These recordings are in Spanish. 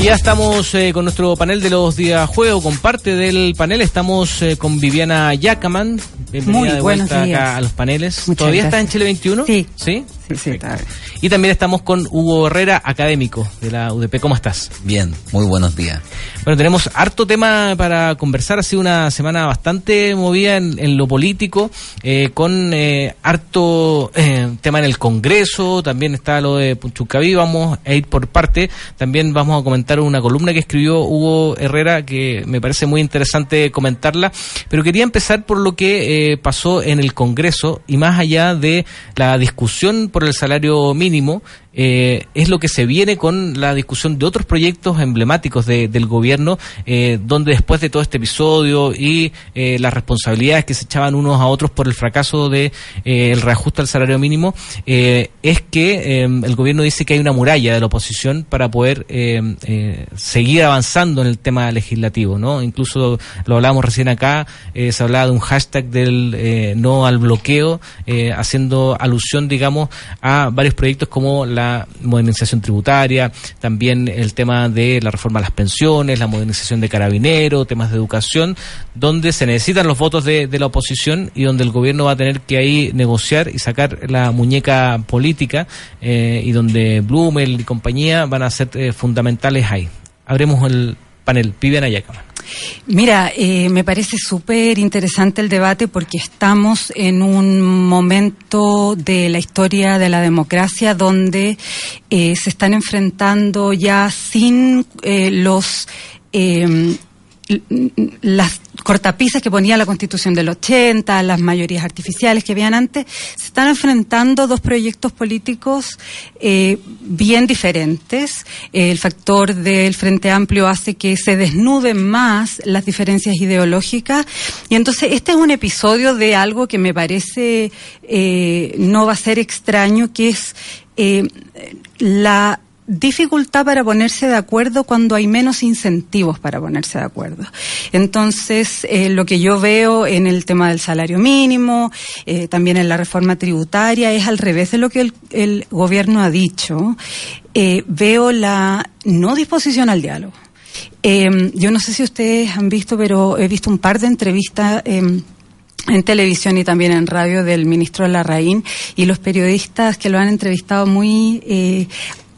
Y ya estamos eh, con nuestro panel de los días juego, con parte del panel estamos eh, con Viviana Yacaman. Bienvenida Muy de vuelta acá a los paneles. Muchas ¿Todavía está en. Chile 21? Sí. ¿Sí? Sí, sí, Perfecto. está bien. Y también estamos con Hugo Herrera, académico de la UDP. ¿Cómo estás? Bien, muy buenos días. Bueno, tenemos harto tema para conversar. Ha sido una semana bastante movida en, en lo político, eh, con eh, harto eh, tema en el Congreso. También está lo de Punchucaví. Vamos a ir por parte. También vamos a comentar una columna que escribió Hugo Herrera que me parece muy interesante comentarla. Pero quería empezar por lo que eh, pasó en el Congreso y más allá de la discusión por el salario mínimo. Eh, es lo que se viene con la discusión de otros proyectos emblemáticos de- del gobierno, eh, donde después de todo este episodio y eh, las responsabilidades que se echaban unos a otros por el fracaso de eh, el reajuste al salario mínimo, es que el gobierno dice que hay una muralla de la oposición para poder seguir avanzando en el tema legislativo, ¿no? Incluso lo hablábamos recién acá, se hablaba de un hashtag del no al bloqueo, haciendo alusión, digamos, a varios proyectos como la modernización tributaria, también el tema de la reforma a las pensiones, la modernización de carabineros, temas de educación, donde se necesitan los votos de, la oposición y donde el gobierno va a tener que ahí negociar y sacar la muñeca política eh, y donde Blumel y compañía van a ser eh, fundamentales ahí. Abremos el panel. Viviana Yacaman. Mira, eh, me parece súper interesante el debate porque estamos en un momento de la historia de la democracia donde eh, se están enfrentando ya sin eh, los eh, las cortapisas que ponía la Constitución del 80, las mayorías artificiales que habían antes, se están enfrentando dos proyectos políticos eh, bien diferentes. El factor del Frente Amplio hace que se desnuden más las diferencias ideológicas y entonces este es un episodio de algo que me parece eh, no va a ser extraño, que es eh, la dificultad para ponerse de acuerdo cuando hay menos incentivos para ponerse de acuerdo. Entonces, eh, lo que yo veo en el tema del salario mínimo, eh, también en la reforma tributaria, es al revés de lo que el, gobierno ha dicho. Eh, veo la no disposición al diálogo. Eh, yo no sé si ustedes han visto, pero he visto un par de entrevistas. eh, en televisión y también en radio del ministro Larraín y los periodistas que lo han entrevistado muy eh,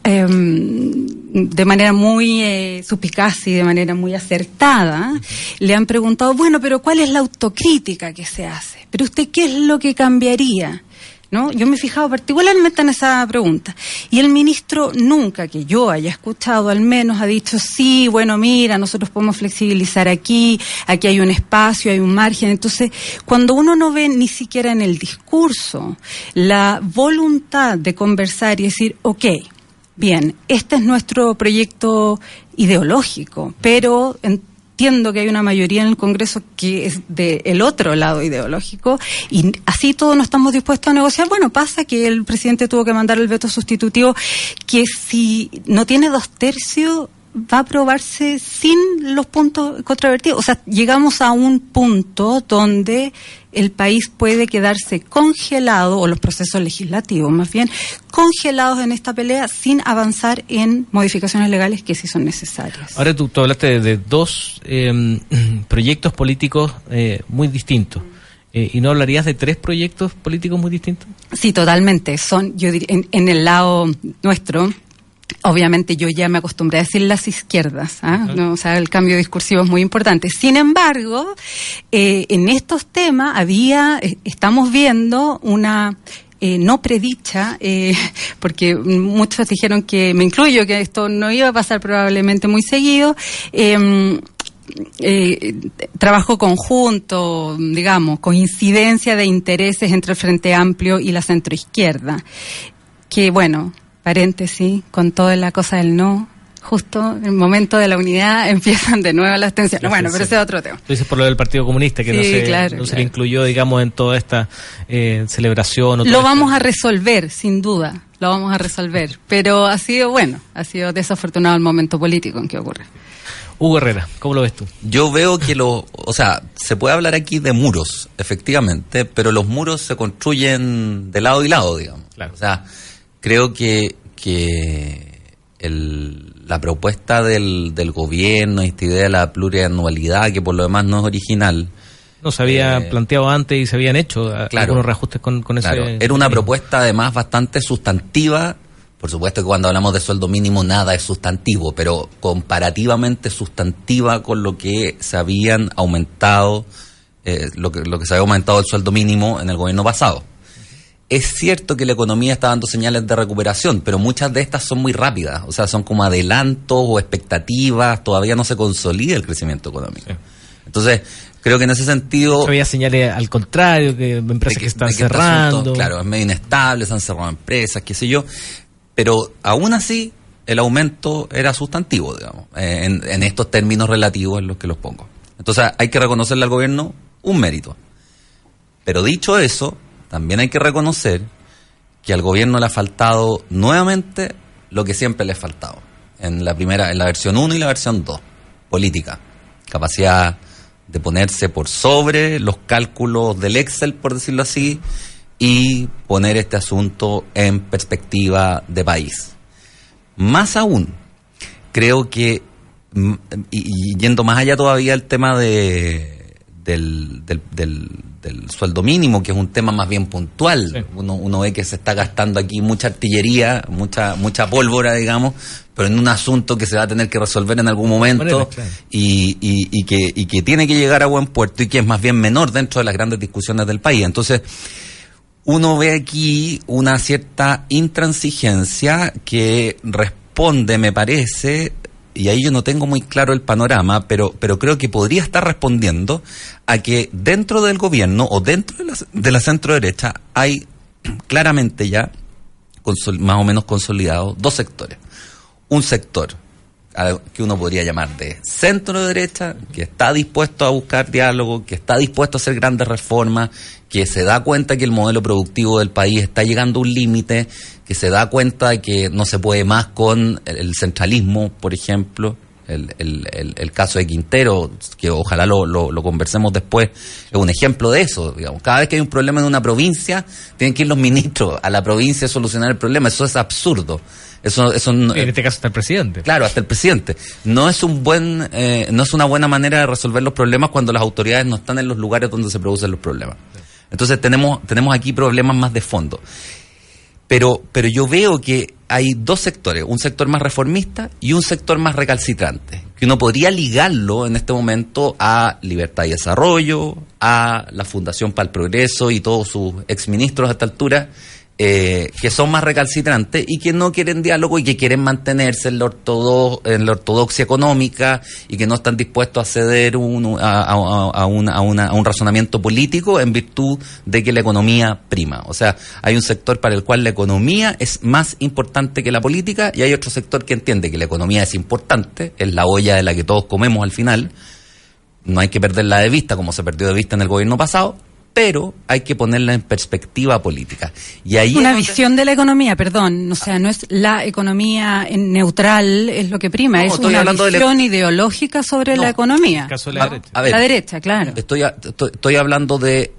em, de manera muy eh, suspicaz y de manera muy acertada, le han preguntado, bueno, pero ¿cuál es la autocrítica que se hace? Pero usted, ¿qué es lo que cambiaría? ¿No? Yo me he fijado particularmente en esa pregunta. Y el ministro nunca que yo haya escuchado al menos ha dicho, sí, bueno, mira, nosotros podemos flexibilizar aquí, aquí hay un espacio, hay un margen. Entonces, cuando uno no ve ni siquiera en el discurso la voluntad de conversar y decir, ok, bien, este es nuestro proyecto ideológico, pero entiendo que hay una mayoría en el Congreso que es del otro lado ideológico y así todos no estamos dispuestos a negociar. Bueno, pasa que el presidente tuvo que mandar el veto sustitutivo que si no tiene dos tercios va a aprobarse sin los puntos controvertidos. O sea, llegamos a un punto donde el país puede quedarse congelado, o los procesos legislativos más bien, congelados en esta pelea sin avanzar en modificaciones legales que sí son necesarias. Ahora tú, tú hablaste de, de dos eh, proyectos políticos eh, muy distintos. Eh, ¿Y no hablarías de tres proyectos políticos muy distintos? Sí, totalmente. Son, yo diría, en, en el lado nuestro, Obviamente yo ya me acostumbré a decir las izquierdas, ¿ah? no, o sea, el cambio discursivo es muy importante. Sin embargo, eh, en estos temas había, eh, estamos viendo una eh, no predicha, eh, porque muchos dijeron que, me incluyo, que esto no iba a pasar probablemente muy seguido. Eh, trabajo conjunto, digamos, coincidencia de intereses entre el Frente Amplio y la centroizquierda. Que bueno, paréntesis, con toda la cosa del no, justo en el momento de la unidad empiezan de nuevo las tensiones. Bueno, pero ese es otro tema. Tú dices por lo del Partido Comunista, que Sí, no, se, claro, no se claro. le incluyó, digamos, en toda esta eh, celebración. O Lo vamos esta- a resolver, sin duda, lo vamos a resolver. Pero ha sido, bueno, ha sido desafortunado el momento político en que ocurre. Hugo Herrera, ¿cómo lo ves tú? Yo veo que lo, o sea, se puede hablar aquí de muros, efectivamente, pero los muros se construyen de lado y lado, digamos. Claro. O sea, creo que, que el, la propuesta del, del gobierno, esta idea de la plurianualidad, que por lo demás no es original, no se había Eh, planteado antes y se habían hecho claro. algunos reajustes con, con ese. Claro, era una propuesta además bastante sustantiva. Por supuesto que cuando hablamos de sueldo mínimo nada es sustantivo, pero comparativamente sustantiva con lo que se habían aumentado, eh, lo, que, lo que se había aumentado el sueldo mínimo en el gobierno pasado. Es cierto que la economía está dando señales de recuperación, pero muchas de estas son muy rápidas, o sea, son como adelantos o expectativas, todavía no se consolida el crecimiento económico. Sí. Entonces, creo que en ese sentido... Había señales al contrario, que empresas que, están cerrando. asunto, claro, es medio inestable, se han cerrado empresas, qué sé yo. Pero aún así, el aumento era sustantivo, digamos, eh, en, en estos términos relativos en los que los pongo. Entonces hay que reconocerle al gobierno un mérito. Pero dicho eso, también hay que reconocer que al gobierno le ha faltado nuevamente lo que siempre le ha faltado. En la primera, en la versión 1 y la versión 2, política. Capacidad de ponerse por sobre los cálculos del Excel, por decirlo así, y poner este asunto en perspectiva de país. Más aún, creo que, mm, y, y yendo más allá todavía el tema de, del, del, del- del sueldo mínimo, que es un tema más bien puntual. Sí. Uno, uno ve que se está gastando aquí mucha artillería, mucha, mucha pólvora, digamos, pero en un asunto que se va a tener que resolver en algún momento manera, claro. y, y, y que, y que tiene que llegar a buen puerto y que es más bien menor dentro de las grandes discusiones del país. Entonces, uno ve aquí una cierta intransigencia que responde, me parece, y ahí yo no tengo muy claro el panorama, pero, pero creo que podría estar respondiendo a que dentro del gobierno o dentro de la, de la centro derecha hay claramente ya más o menos consolidados dos sectores. Un sector a- que uno podría llamar de centro derecha, que está dispuesto a buscar diálogo, que está dispuesto a hacer grandes reformas, que se da cuenta que el modelo productivo del país está llegando a un límite, que se da cuenta que no se puede más con el, el centralismo, por ejemplo. El, el- el- el caso de Quintero, que ojalá lo, lo- lo conversemos después, es un ejemplo de eso. Digamos. Cada vez que hay un problema en una provincia, tienen que ir los ministros a la provincia a solucionar el problema. Eso es absurdo. Eso, eso no- En este caso está el presidente. Claro, hasta el presidente. No es un buen, eh, no es una buena manera de resolver los problemas cuando las autoridades no están en los lugares donde se producen los problemas. Entonces tenemos, tenemos aquí problemas más de fondo. Pero, pero yo veo que hay dos sectores, un sector más reformista y un sector más recalcitrante, que uno podría ligarlo en este momento a Libertad y Desarrollo, a la Fundación para el Progreso y todos sus exministros a esta altura, eh, que son más recalcitrantes y que no quieren diálogo y que quieren mantenerse en la, ortodoxia económica y que no están dispuestos a ceder un- a, a- a una- a un razonamiento político en virtud de que la economía prima. O sea, hay un sector para el cual la economía es más importante que la política y hay otro sector que entiende que la economía es importante, es la olla de la que todos comemos al final, no hay que perderla de vista como se perdió de vista en el gobierno pasado, pero hay que ponerla en perspectiva política. Y ahí Una es visión de la economía, perdón, o sea, no es la economía en neutral es lo que prima, No, es estoy una hablando de la- visión ideológica sobre No, la economía. En el caso de la A- derecha. a ver, la derecha, claro. Estoy, a- estoy, estoy hablando de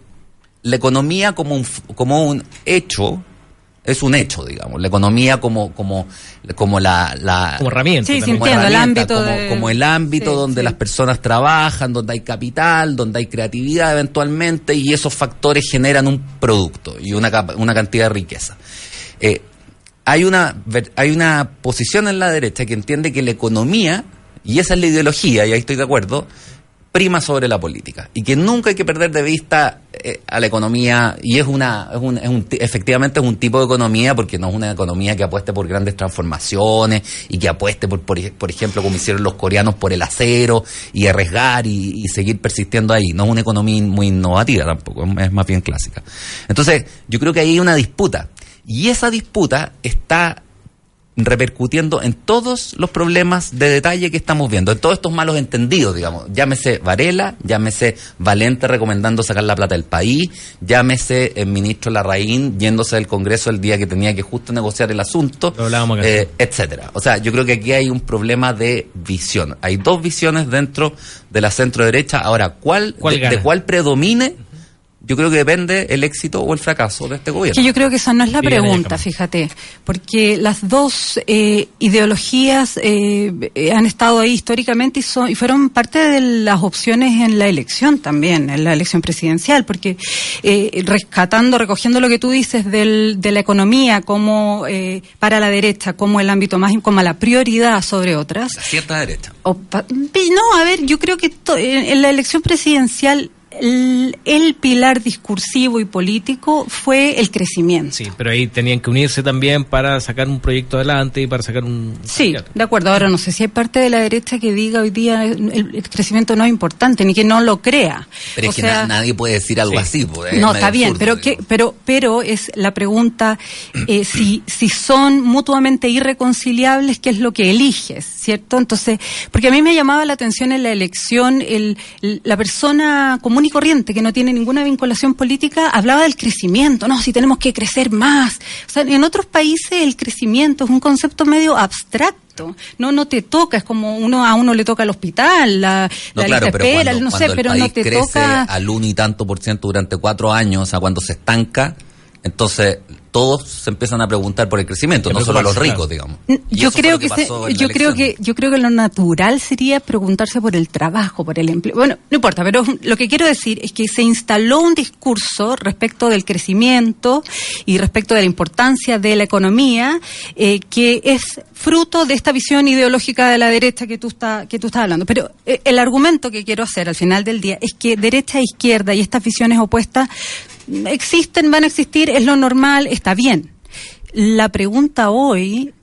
la economía como un, como un hecho, es un hecho, digamos. La economía como, como, como la, la Como herramienta. Sí, como entiendo, el ámbito como, de- como el ámbito Sí, donde sí. las personas trabajan, donde hay capital, donde hay creatividad eventualmente y esos factores generan un producto y una, capa- una cantidad de riqueza. Eh, hay una ver- hay una posición en la derecha que entiende que la economía y esa es la ideología y ahí estoy de acuerdo prima sobre la política y que nunca hay que perder de vista eh, a la economía. Y es una es un, es un ti- efectivamente es un tipo de economía porque no es una economía que apueste por grandes transformaciones y que apueste por por, por ejemplo como hicieron los coreanos por el acero y arriesgar y, seguir persistiendo ahí. No es una economía muy innovativa tampoco es más bien clásica. Entonces yo creo que ahí hay una disputa. Y esa disputa está repercutiendo en todos los problemas de detalle que estamos viendo, en todos estos malos entendidos, digamos. Llámese Varela, llámese Valente recomendando sacar la plata del país, llámese el ministro Larraín yéndose del Congreso el día que tenía que justo negociar el asunto, eh, etcétera. O sea, yo creo que aquí hay un problema de visión. Hay dos visiones dentro de la centro derecha. Ahora, ¿cuál, ¿Cuál de, gana? de cuál predomine? Yo creo que depende el éxito o el fracaso de este gobierno. Que yo creo que esa no es la pregunta, fíjate, porque las dos eh, ideologías eh, han estado ahí históricamente y, son, y fueron parte de las opciones en la elección también, en la elección presidencial, porque eh, rescatando, recogiendo lo que tú dices del, de la economía como para la derecha, como el ámbito más, como la prioridad sobre otras. La cierta derecha. no, a ver, yo creo que en la elección presidencial el, pilar discursivo y político fue el crecimiento. Sí, pero ahí tenían que unirse también para sacar un proyecto adelante y para sacar un... Sí, de acuerdo. Ahora no sé si hay parte de la derecha que diga hoy día el, crecimiento no es importante, ni que no lo crea. Pero es que nadie puede decir algo así. Pues, no, está bien, pero, que, pero, pero es la pregunta eh, si, si son mutuamente irreconciliables, ¿qué es lo que eliges? ¿Cierto? Entonces, porque a mí me llamaba la atención en la elección el, la persona común y corriente, que no tiene ninguna vinculación política, hablaba del crecimiento, no, si tenemos que crecer más. O sea, en otros países el crecimiento es un concepto medio abstracto. No, no te toca, es como uno a uno le toca el hospital, la, no, espera, no sé, pero no te toca. Al uno y tanto por ciento durante cuatro años, o sea, cuando se estanca, entonces todos se empiezan a preguntar por el crecimiento, no solo a los ricos, digamos. Yo creo que, yo creo que yo creo que lo natural sería preguntarse por el trabajo, por el empleo. Bueno, no importa, pero lo que quiero decir es que se instaló un discurso respecto del crecimiento y respecto de la importancia de la economía eh, que es fruto de esta visión ideológica de la derecha que tú está, que tú estás hablando. Pero eh, el argumento que quiero hacer al final del día es que derecha e izquierda y estas visiones opuestas existen, van a existir, es lo normal, está bien. La pregunta hoy,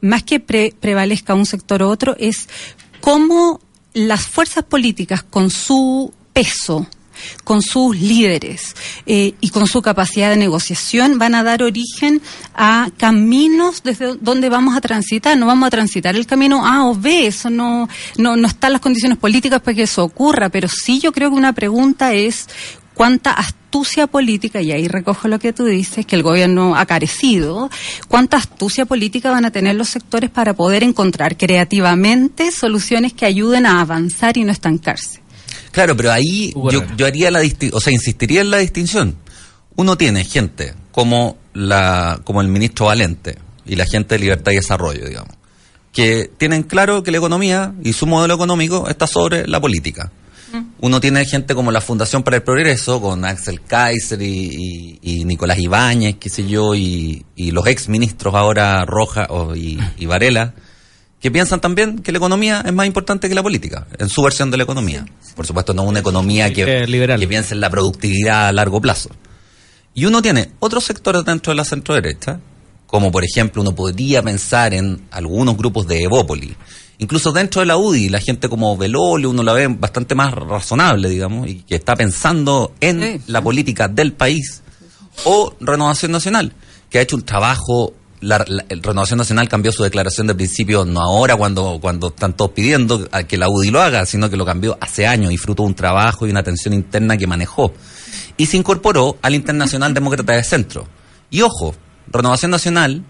más que prevalezca un sector u otro, es cómo las fuerzas políticas con su peso, con sus líderes eh, y con su capacidad de negociación van a dar origen a caminos desde donde vamos a transitar. No vamos a transitar el camino A o B, eso no, no, no están las condiciones políticas para que eso ocurra, pero sí yo creo que una pregunta es cuánta astucia política, y ahí recojo lo que tú dices, que el gobierno ha carecido, cuánta astucia política van a tener los sectores para poder encontrar creativamente soluciones que ayuden a avanzar y no estancarse. Claro, pero ahí yo, yo, haría la o sea, insistiría en la distinción. Uno tiene gente como la como el ministro Valente y la gente de Libertad y Desarrollo, digamos, que tienen claro que la economía y su modelo económico está sobre la política. Uno tiene gente como la Fundación para el Progreso, con Axel Kaiser y, Nicolás Ibáñez, qué sé yo, y, los ex ministros ahora Roja y, Varela, que piensan también que la economía es más importante que la política, en su versión de la economía. Por supuesto, no una economía que, que piense en la productividad a largo plazo. Y uno tiene otros sectores dentro de la centro derecha, como por ejemplo uno podría pensar en algunos grupos de Evópoli, incluso dentro de la UDI, la gente como Velolio, uno la ve bastante más razonable, digamos, y que está pensando en la política del país, o Renovación Nacional, que ha hecho un trabajo la, Renovación Nacional cambió su declaración de principio no ahora cuando, cuando están todos pidiendo a que la UDI lo haga, sino que lo cambió hace años y fruto de un trabajo y una atención interna que manejó. Y se incorporó al Internacional Demócrata de Centro. Y ojo, Renovación Nacional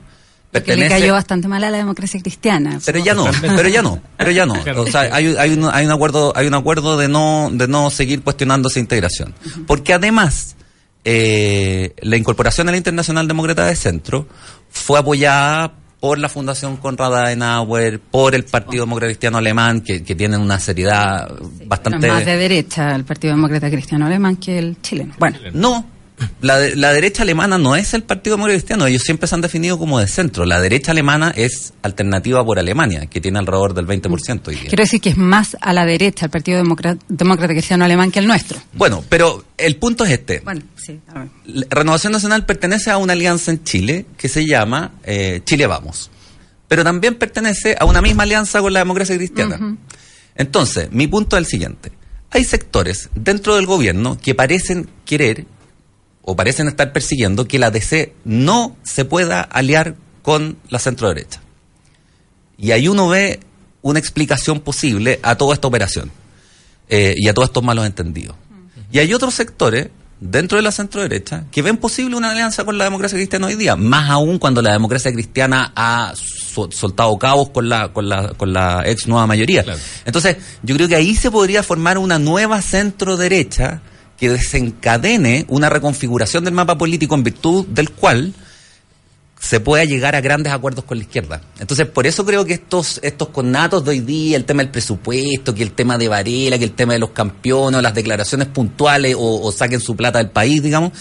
que le cayó bastante mal a la democracia cristiana. Pero ya no, pero ya no, pero ya no. O sea, hay, hay, un, hay un acuerdo, hay un acuerdo de no, de no seguir cuestionando esa integración. Porque además, eh, la incorporación al Internacional Demócrata de Centro fue apoyada por la Fundación Conrad Adenauer, por el Partido Demócrata Cristiano Alemán, que, que tienen una seriedad bastante... más de derecha el Partido Demócrata Cristiano Alemán que el chileno. Bueno. No, la, la, derecha alemana no es el Partido Demócrata Cristiano, ellos siempre se han definido como de centro. La derecha alemana es alternativa por Alemania, que tiene alrededor del 20%. Quiero decir que es más a la derecha el Partido Demócrata, Cristiano Alemán que el nuestro. Bueno, pero el punto es este. Bueno, sí, Renovación Nacional pertenece a una alianza en Chile que se llama eh, Chile Vamos, pero también pertenece a una misma alianza con la democracia cristiana. Entonces, mi punto es el siguiente. Hay sectores dentro del gobierno que parecen querer o parecen estar persiguiendo que la DC no se pueda aliar con la centro derecha. Y ahí uno ve una explicación posible a toda esta operación eh, y a todos estos malos entendidos. Y hay otros sectores dentro de la centro derecha que ven posible una alianza con la democracia cristiana hoy día, más aún cuando la democracia cristiana ha soltado cabos con la, con la, con la ex nueva mayoría. Entonces, yo creo que ahí se podría formar una nueva centro derecha que desencadene una reconfiguración del mapa político en virtud del cual se pueda llegar a grandes acuerdos con la izquierda. Entonces, por eso creo que estos, estos connatos de hoy día, el tema del presupuesto, que el tema de Varela, que el tema de los campeones, las declaraciones puntuales o, saquen su plata del país, digamos,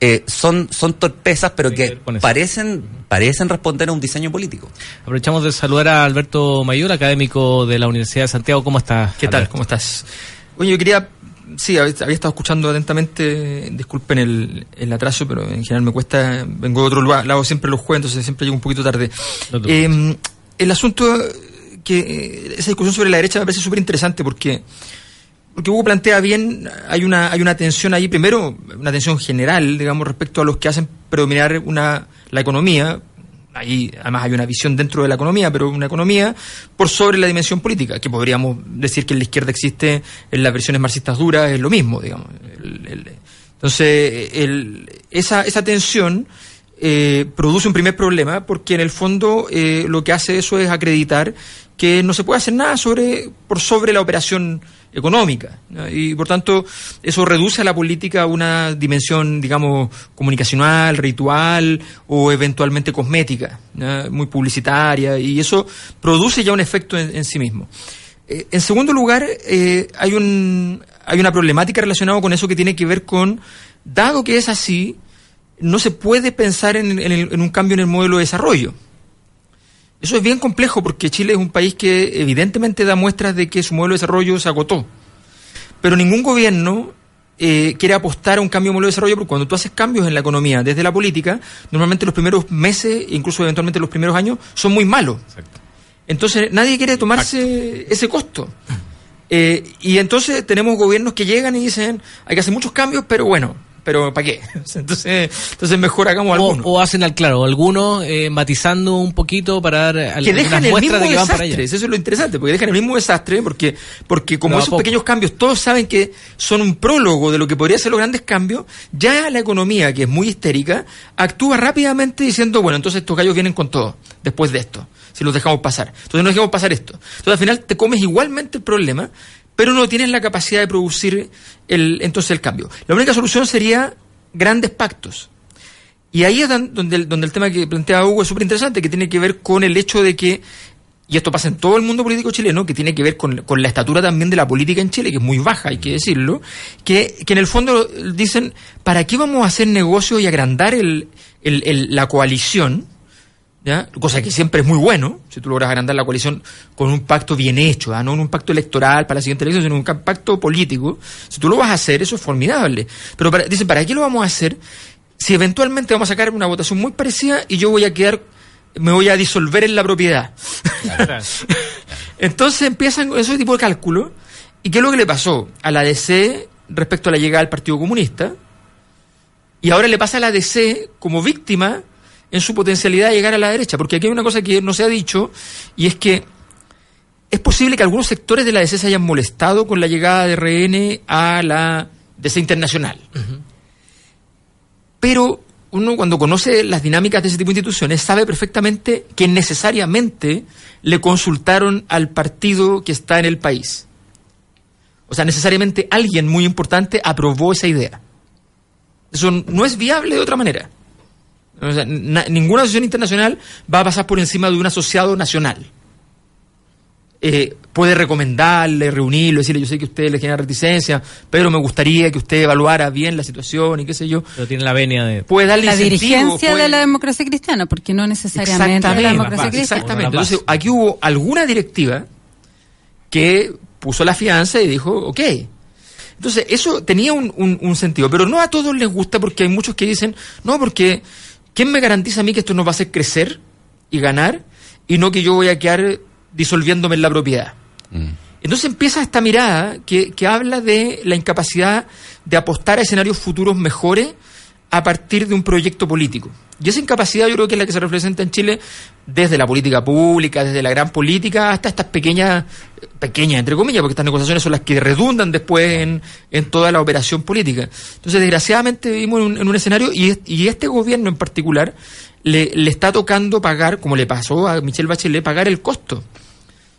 eh, son, son torpezas, pero que parecen, parecen responder a un diseño político. Aprovechamos de saludar a Alberto Mayor, académico de la Universidad de Santiago. ¿Cómo estás? ¿Qué tal? ¿Cómo estás? Oye, yo quería sí, había estado escuchando atentamente, disculpen el, el, atraso, pero en general me cuesta, vengo de otro lugar, lado siempre los juegos, entonces siempre llego un poquito tarde. Em, el asunto que esa discusión sobre la derecha me parece súper interesante porque porque Hugo plantea bien, hay una, hay una tensión ahí, primero, una tensión general, digamos, respecto a los que hacen predominar una, la economía, ahí además hay una visión dentro de la economía, pero una economía por sobre la dimensión política, que podríamos decir que en la izquierda existe en las versiones marxistas duras, es lo mismo, digamos. entonces, esa, esa tensión eh, produce un primer problema, porque en el fondo eh, lo que hace eso es acreditar que no se puede hacer nada sobre, por sobre la operación económica. Y por tanto, eso reduce a la política a una dimensión, digamos, comunicacional, ritual o eventualmente cosmética, muy publicitaria, y eso produce ya un efecto en, sí mismo. Eh, en segundo lugar, eh, hay, un, hay una problemática relacionada con eso que tiene que ver con, dado que es así, no se puede pensar en, en un cambio en el modelo de desarrollo. Eso es bien complejo porque Chile es un país que evidentemente da muestras de que su modelo de desarrollo se agotó. Pero ningún gobierno eh, quiere apostar a un cambio de modelo de desarrollo porque cuando tú haces cambios en la economía desde la política, normalmente los primeros meses, incluso eventualmente los primeros años, son muy malos. Entonces nadie quiere tomarse ese costo. Eh, y entonces tenemos gobiernos que llegan y dicen, hay que hacer muchos cambios, pero bueno, pero ¿para qué? Entonces, entonces mejor hagamos algunos. O, hacen al claro, algunos eh, matizando un poquito para dar que dejan el mismo de que van para allá. Eso es lo interesante, porque dejan el mismo desastre, porque, porque como esos pequeños cambios todos saben que son un prólogo de lo que podría ser los grandes cambios, ya la economía, que es muy histérica, actúa rápidamente diciendo, bueno, entonces estos gallos vienen con todo, después de esto, si los dejamos pasar. Entonces no dejamos pasar esto. Entonces al final te comes igualmente el problema, pero no tienes la capacidad de producir el, entonces el cambio. La única solución sería grandes pactos. Y ahí es donde el, tema que plantea Hugo es súper interesante, que tiene que ver con el hecho de que, y esto pasa en todo el mundo político chileno, que tiene que ver con, la estatura también de la política en Chile, que es muy baja, hay que decirlo, que, que en el fondo dicen, ¿para qué vamos a hacer negocio y agrandar el, el, la coalición? Cosa que siempre es muy bueno, si tú logras agrandar la coalición con un pacto bien hecho, no un pacto electoral para la siguiente elección, sino un pacto político, si tú lo vas a hacer, eso es formidable. Pero dicen, ¿para qué lo vamos a hacer si eventualmente vamos a sacar una votación muy parecida y yo voy a quedar, me voy a disolver en la propiedad? Entonces empiezan ese tipo de cálculo. ¿Y qué es lo que le pasó a la DC respecto a la llegada del Partido Comunista? Y ahora le pasa a la DC como víctima en su potencialidad de llegar a la derecha. Porque aquí hay una cosa que no se ha dicho y es que es posible que algunos sectores de la DC se hayan molestado con la llegada de RN a la DC internacional. Pero uno cuando conoce las dinámicas de ese tipo de instituciones sabe perfectamente que necesariamente le consultaron al partido que está en el país. O sea, necesariamente alguien muy importante aprobó esa idea. Eso no es viable de otra manera ninguna asociación internacional va a pasar por encima de un asociado nacional. Eh, puede recomendarle, reunirlo, decirle, yo sé que a usted le genera reticencia, pero me gustaría que usted evaluara bien la situación y qué sé yo. Pero tiene la venia de... Puede darle La dirigencia de la democracia cristiana, porque no necesariamente la democracia cristiana. Exactamente. Entonces, aquí hubo alguna directiva que puso la fianza y dijo, ok. Entonces, eso tenía un, un sentido, pero no a todos les gusta porque hay muchos que dicen, no, porque ¿quién me garantiza a mí que esto nos va a hacer crecer y ganar y no que yo voy a quedar disolviéndome en la propiedad? Mm. Entonces empieza esta mirada que, que habla de la incapacidad de apostar a escenarios futuros mejores a partir de un proyecto político. Y esa incapacidad yo creo que es la que se representa en Chile desde la política pública, desde la gran política, hasta estas pequeñas, pequeñas entre comillas, porque estas negociaciones son las que redundan después en, en toda la operación política. Entonces, desgraciadamente vivimos en un, escenario y, y, este gobierno en particular le, le está tocando pagar, como le pasó a Michelle Bachelet, pagar el costo.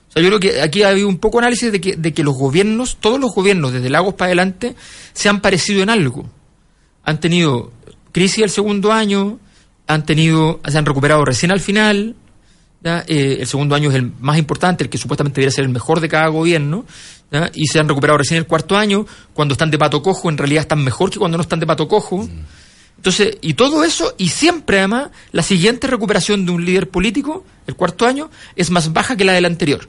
O sea, yo creo que aquí ha habido un poco análisis de que, de que los gobiernos, todos los gobiernos, desde Lagos para adelante, se han parecido en algo. Han tenido crisis el segundo año, han tenido, se han recuperado recién al final, eh, el segundo año es el más importante, el que supuestamente debería ser el mejor de cada gobierno, y se han recuperado recién el cuarto año, cuando están de pato cojo, en realidad están mejor que cuando no están de pato cojo. Entonces, y todo eso, y siempre además, la siguiente recuperación de un líder político, el cuarto año, es más baja que la del anterior.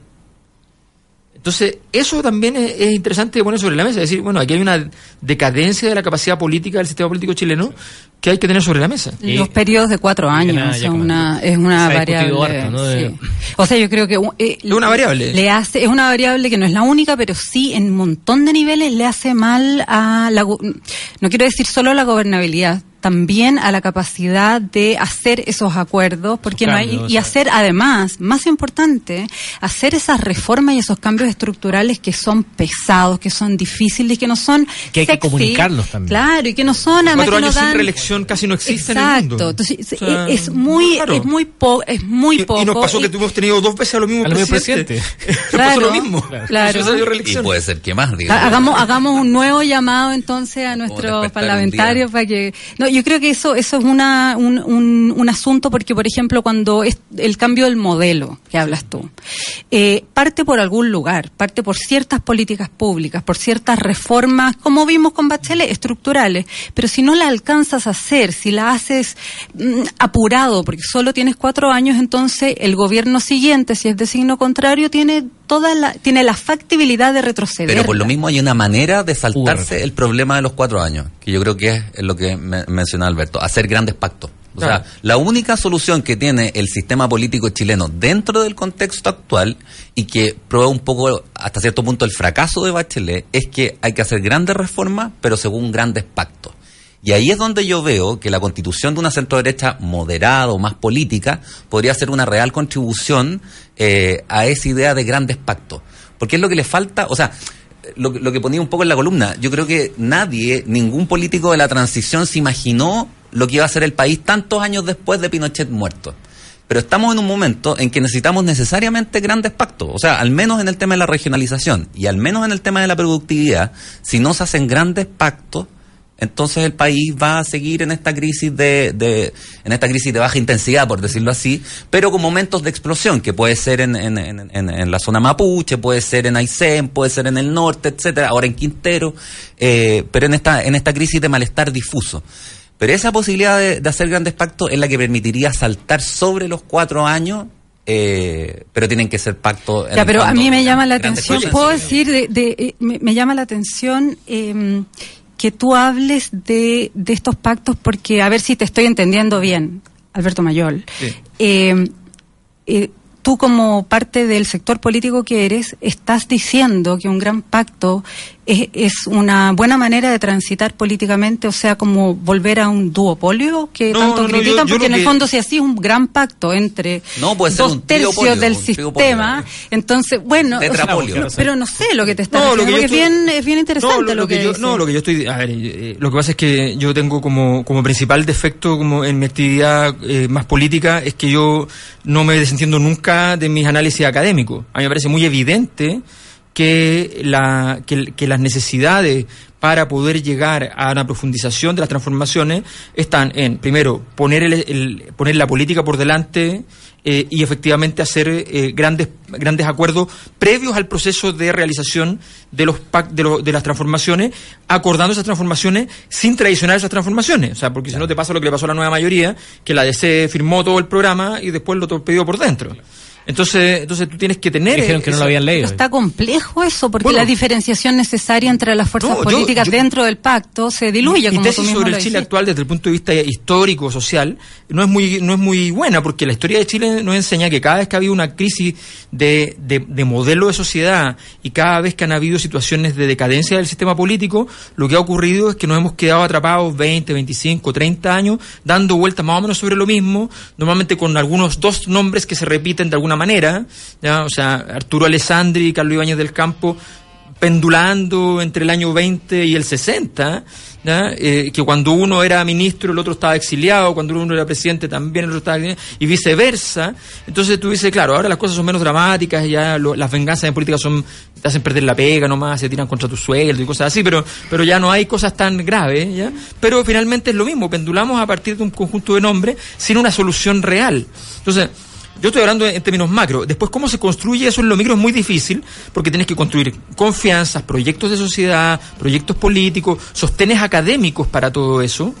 Entonces, eso también es, interesante poner sobre la mesa. Es decir, bueno, aquí hay una decadencia de la capacidad política del sistema político chileno que hay que tener sobre la mesa. Los periodos de cuatro años son una, es una variable. O sea, yo creo que eh, es una variable. Le hace, es una variable que no es la única, pero sí en un montón de niveles le hace mal a la. No quiero decir solo la gobernabilidad, también a la capacidad de hacer esos acuerdos, porque no hay, y hacer además, más importante, hacer esas reformas y esos cambios estructurales que son pesados, que son difíciles, que no son que hay que comunicarlos también. Claro, y que no son además Cuatro años sin reelección casi no existe Exacto. en el mundo. Entonces, es muy es muy po es muy poco. Y nos pasó que tuvimos tenido dos veces a lo mismo, presidente. Claro, lo mismo. Claro. Y puede ser que más, digamos. Hagamos hagamos un nuevo llamado entonces a nuestros parlamentarios para que no yo creo que eso, eso es una, un, un, asunto porque, por ejemplo, cuando es el cambio del modelo que hablas tú, eh, parte por algún lugar, parte por ciertas políticas públicas, por ciertas reformas, como vimos con Bachelet, estructurales, pero si no la alcanzas a hacer, si la haces mm, apurado, porque solo tienes cuatro años, entonces el gobierno siguiente, si es de signo contrario, tiene toda la, tiene la factibilidad de retroceder. Pero por lo mismo hay una manera de saltarse el problema de los cuatro años, que yo creo que es lo que me, menciona Alberto, hacer grandes pactos. O sea, la única solución que tiene el sistema político chileno dentro del contexto actual y que prueba un poco hasta cierto punto el fracaso de Bachelet es que hay que hacer grandes reformas, pero según grandes pactos. Y ahí es donde yo veo que la constitución de una centro derecha moderada o más política podría ser una real contribución eh, a esa idea de grandes pactos. Porque es lo que le falta, o sea, lo, lo, que ponía un poco en la columna, yo creo que nadie, ningún político de la transición se imaginó lo que iba a ser el país tantos años después de Pinochet muerto. Pero estamos en un momento en que necesitamos necesariamente grandes pactos, o sea, al menos en el tema de la regionalización y al menos en el tema de la productividad, si no se hacen grandes pactos, entonces el país va a seguir en esta crisis de, de, en esta crisis de baja intensidad, por decirlo así, pero con momentos de explosión, que puede ser en, en, en, en la zona mapuche, puede ser en Aysén, puede ser en el norte, etcétera, ahora en Quintero, eh, pero en esta, en esta crisis de malestar difuso. Pero esa posibilidad de, hacer grandes pactos es la que permitiría saltar sobre los cuatro años eh, pero tienen que ser pactos. Ya, pero a mí me llama la atención, puedo decir, de, de, eh, me, me, llama la atención eh, que tú hables de, de estos pactos porque, a ver si te estoy entendiendo bien, Alberto Mayol. Eh, eh, tú como parte del sector político que eres, estás diciendo que un gran pacto es, una buena manera de transitar políticamente, o sea, como volver a un duopolio que tanto critican, porque en el fondo si así es un gran pacto entre dos tercios del sistema, entonces, bueno, pero no sé lo que te está diciendo, porque es, bien, es bien interesante lo, que, yo, No, lo que yo estoy, a ver, eh, lo que pasa es que yo tengo como, como principal defecto como en mi actividad eh, más política es que yo no me desentiendo nunca de mis análisis académicos. A mí me parece muy evidente que, la, que, las necesidades para poder llegar a una profundización de las transformaciones están en, primero, poner, el, poner la política por delante eh, y efectivamente hacer eh, grandes, grandes acuerdos previos al proceso de realización de, los de, de las transformaciones, acordando esas transformaciones sin traicionar esas transformaciones. O sea, porque si no te pasa lo que le pasó a la nueva mayoría, que la DC firmó todo el programa y después lo torpedió por dentro. Entonces, entonces tú tienes que tener. Dijeron que no lo habían leído. está complejo eso, porque la diferenciación necesaria entre las fuerzas políticas dentro del pacto se diluye. Mi, tesis sobre el Chile actual, desde el punto de vista histórico, social, no es muy no es muy buena, porque la historia de Chile nos enseña que cada vez que ha habido una crisis de, de, modelo de sociedad y cada vez que han habido situaciones de decadencia del sistema político, lo que ha ocurrido es que nos hemos quedado atrapados 20, 25, 30 años dando vueltas más o menos sobre lo mismo, normalmente con algunos dos nombres que se repiten de alguna manera, ¿ya? o sea, Arturo Alessandri y Carlos Ibáñez del Campo pendulando entre el año 20 y el 60, eh, que cuando uno era ministro el otro estaba exiliado, cuando uno era presidente también el otro estaba exiliado, y viceversa. Entonces tú dices, claro, ahora las cosas son menos dramáticas, ya las venganzas en política son, te hacen perder la pega nomás, se tiran contra tu sueldo y cosas así, pero, pero ya no hay cosas tan graves, ¿ya? Pero finalmente es lo mismo, pendulamos a partir de un conjunto de nombres sin una solución real. Entonces, yo estoy hablando en términos macro. Después, cómo se construye eso en lo micro es muy difícil, porque tienes que construir confianzas, proyectos de sociedad, proyectos políticos, sostenes académicos para todo eso.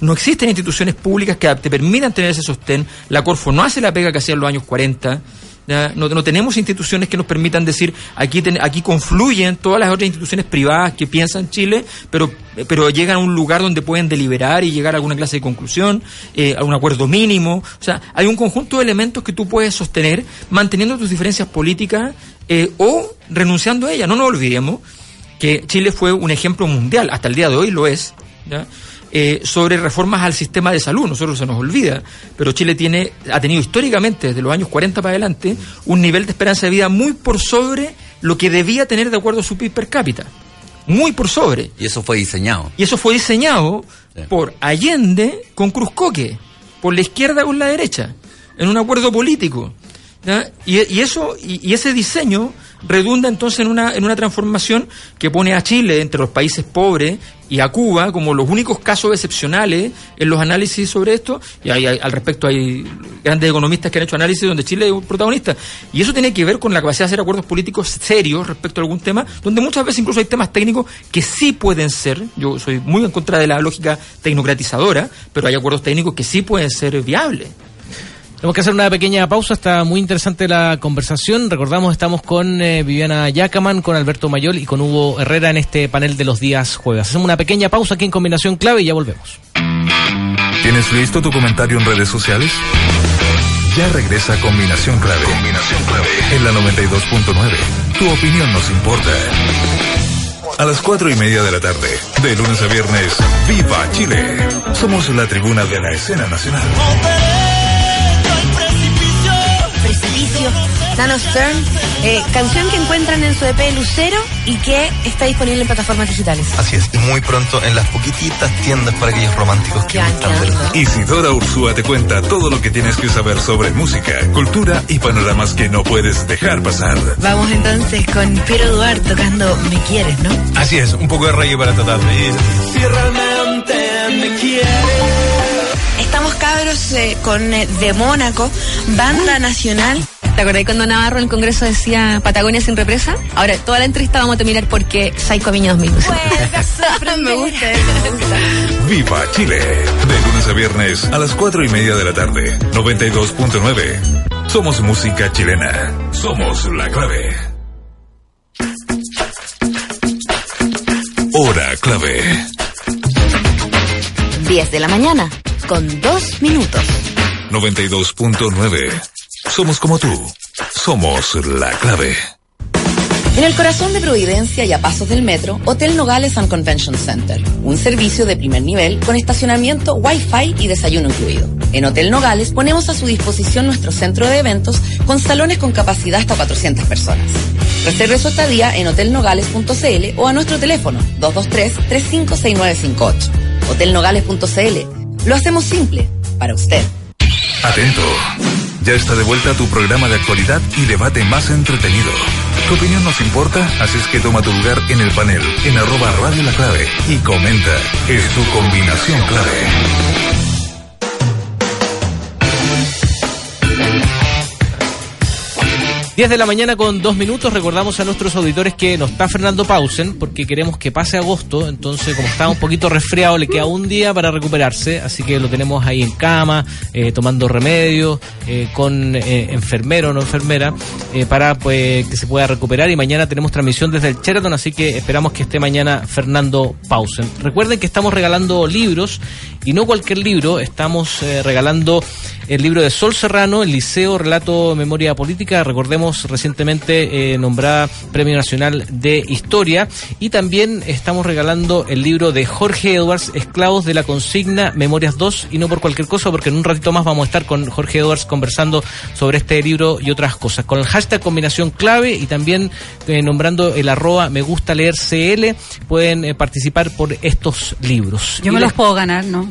No existen instituciones públicas que te permitan tener ese sostén. La Corfo no hace la pega que hacía en los años 40. No, tenemos instituciones que nos permitan decir aquí aquí confluyen todas las otras instituciones privadas que piensan Chile, pero, pero llegan a un lugar donde pueden deliberar y llegar a alguna clase de conclusión, eh, a un acuerdo mínimo. O sea, hay un conjunto de elementos que tú puedes sostener manteniendo tus diferencias políticas eh, o renunciando a ellas. No nos olvidemos que Chile fue un ejemplo mundial, hasta el día de hoy lo es. Eh, sobre reformas al sistema de salud. Nosotros se nos olvida, pero Chile tiene, ha tenido históricamente, desde los años 40 para adelante, un nivel de esperanza de vida muy por sobre lo que debía tener de acuerdo a su PIB per cápita. Muy por sobre. Y eso fue diseñado. Y eso fue diseñado por Allende con Cruzcoque, por la izquierda con la derecha, en un acuerdo político. Y, eso, y ese diseño redunda entonces en una, en una transformación que pone a Chile entre los países pobres y a Cuba como los únicos casos excepcionales en los análisis sobre esto, y hay, al respecto hay grandes economistas que han hecho análisis donde Chile es un protagonista, y eso tiene que ver con la capacidad de hacer acuerdos políticos serios respecto a algún tema, donde muchas veces incluso hay temas técnicos que sí pueden ser, yo soy muy en contra de la lógica tecnocratizadora, pero hay acuerdos técnicos que sí pueden ser viables. Tenemos que hacer una pequeña pausa, está muy interesante la conversación. Recordamos, estamos con eh, Viviana Yacaman, con Alberto Mayol y con Hugo Herrera en este panel de los días jueves. Hacemos una pequeña pausa aquí en Combinación Clave y ya volvemos. ¿Tienes listo tu comentario en redes sociales? Ya regresa Combinación Clave. Combinación Clave. En la 92.9. Tu opinión nos importa. A las cuatro y media de la tarde, de lunes a viernes, ¡Viva Chile! Somos la tribuna de la escena nacional. Nano Stern, eh, canción que encuentran en su EP Lucero y que está disponible en plataformas digitales. Así es, y muy pronto en las poquititas tiendas para aquellos románticos que gustan del... Isidora Ursúa te cuenta todo lo que tienes que saber sobre música, cultura y panoramas que no puedes dejar pasar. Vamos entonces con Piero Duarte tocando Me Quieres, ¿no? Así es, un poco de reggae para tratar de ir. Si realmente me quieres. Cabros eh, con eh, De Mónaco, banda nacional. ¿Te acordás cuando Navarro en el Congreso decía Patagonia sin represa? Ahora, toda la entrevista vamos a terminar porque Psycho Viña 2000. me gusta Viva Chile. De lunes a viernes a las cuatro y media de la tarde. 92.9. Somos música chilena. Somos la clave. Hora clave. 10 de la mañana, con dos minutos. 92.9. Somos como tú. Somos la clave. En el corazón de Providencia y a pasos del metro, Hotel Nogales and Convention Center. Un servicio de primer nivel con estacionamiento, wifi y desayuno incluido. En Hotel Nogales ponemos a su disposición nuestro centro de eventos con salones con capacidad hasta 400 personas. Reserve su estadía en hotelnogales.cl o a nuestro teléfono 223-356958. Hotelnogales.cl. Lo hacemos simple para usted. Atento. Ya está de vuelta tu programa de actualidad y debate más entretenido. Tu opinión nos importa, así es que toma tu lugar en el panel, en arroba radio la clave y comenta. Es tu combinación clave. 10 de la mañana con dos minutos. Recordamos a nuestros auditores que nos está Fernando Pausen porque queremos que pase agosto. Entonces, como está un poquito resfriado, le queda un día para recuperarse. Así que lo tenemos ahí en cama, eh, tomando remedio, eh, con eh, enfermero o no enfermera, para pues, que se pueda recuperar. Y mañana tenemos transmisión desde el Sheraton, así que esperamos que esté mañana Fernando Pausen. Recuerden que estamos regalando libros y no cualquier libro. Estamos eh, regalando el libro de Sol Serrano, el Liceo Relato Memoria Política, recordemos recientemente eh, nombrada Premio Nacional de Historia, y también estamos regalando el libro de Jorge Edwards, Esclavos de la Consigna, Memorias 2, y no por cualquier cosa, porque en un ratito más vamos a estar con Jorge Edwards conversando sobre este libro y otras cosas, con el hashtag combinación clave y también eh, nombrando el arroba me gusta leer CL, pueden eh, participar por estos libros. Yo me los puedo ganar, ¿no?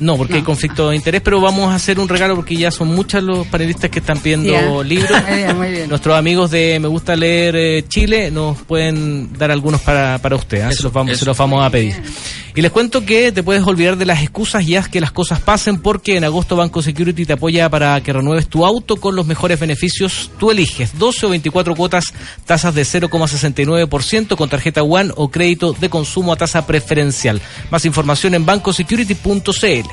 No, porque hay conflicto de interés, pero vamos a hacer un regalo porque ya son muchos los panelistas que están pidiendo libros. Nuestros amigos de Me Gusta Leer eh, Chile nos pueden dar algunos para, para usted. ¿eh? se, los vamos, se los vamos a pedir. Y les cuento que te puedes olvidar de las excusas y haz que las cosas pasen porque en agosto Banco Security te apoya para que renueves tu auto con los mejores beneficios. Tú eliges 12 o 24 cuotas, tasas de 0,69% con tarjeta One o crédito de consumo a tasa preferencial. Más información en bancosecurity.cl.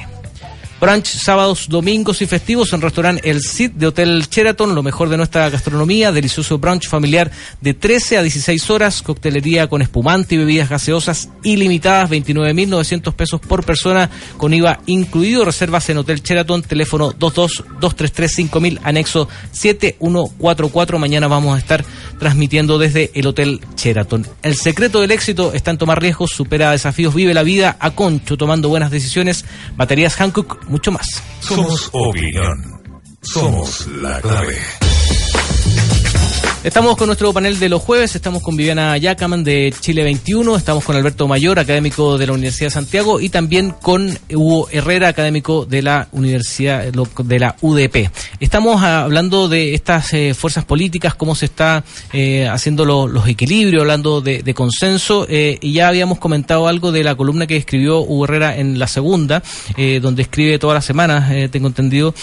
Brunch sábados, domingos y festivos en restaurante El Cid de Hotel Sheraton, lo mejor de nuestra gastronomía, delicioso brunch familiar de 13 a 16 horas, coctelería con espumante y bebidas gaseosas ilimitadas, 29.900 pesos por persona con IVA incluido. Reservas en Hotel Sheraton, teléfono 22-233-5000, anexo 7144. Mañana vamos a estar transmitiendo desde el Hotel Sheraton. El secreto del éxito está en tomar riesgos, supera desafíos, vive la vida a concho, tomando buenas decisiones. Baterías Hankook mucho más. Somos opinión. Somos la clave. Estamos con nuestro panel de los jueves, estamos con Viviana Yacaman de Chile 21, estamos con Alberto Mayor, académico de la Universidad de Santiago, y también con Hugo Herrera, académico de la Universidad de la UDP. Estamos hablando de estas eh, fuerzas políticas, cómo se está eh, haciendo los equilibrios, hablando de, consenso, eh, y ya habíamos comentado algo de la columna que escribió Hugo Herrera en la segunda, donde escribe todas las semanas, tengo entendido,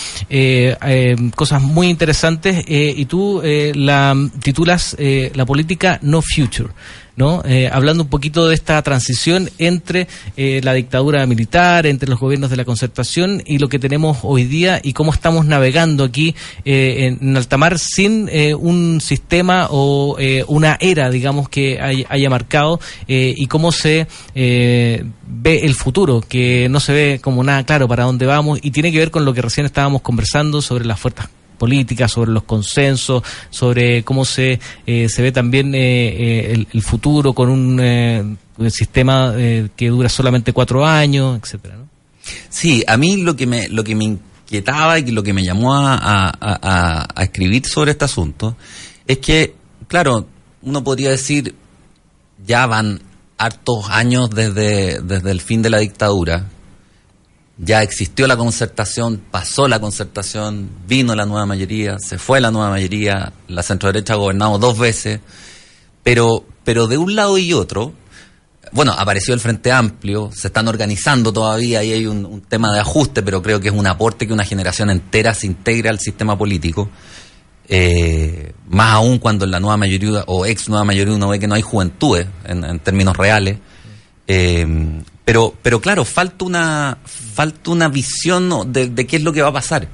cosas muy interesantes, y tú la titulas eh, La política no future. ¿no? Eh, hablando un poquito de esta transición entre eh, la dictadura militar, entre los gobiernos de la concertación y lo que tenemos hoy día y cómo estamos navegando aquí en, altamar sin un sistema o una era, digamos, que haya marcado y cómo se ve el futuro, que no se ve como nada claro para dónde vamos y tiene que ver con lo que recién estábamos conversando sobre las fuerzas política, sobre los consensos, sobre cómo se, eh, se ve también eh, eh, el, futuro con un sistema que dura solamente cuatro años, etcétera. Sí, a mí lo que me lo que me inquietaba y lo que me llamó a, a, a escribir sobre este asunto es que, claro, uno podría decir ya van hartos años desde, desde el fin de la dictadura, ya existió la concertación, pasó la concertación, vino la nueva mayoría, se fue la nueva mayoría, la centro-derecha ha gobernado dos veces, pero, pero de un lado y otro, bueno, apareció el Frente Amplio, se están organizando todavía y hay un, tema de ajuste, pero creo que es un aporte que una generación entera se integre al sistema político. Eh, más aún cuando en la nueva mayoría o ex nueva mayoría uno ve que no hay juventudes en, términos reales. Eh, pero, pero claro, falta una, falta una visión de, qué es lo que va a pasar.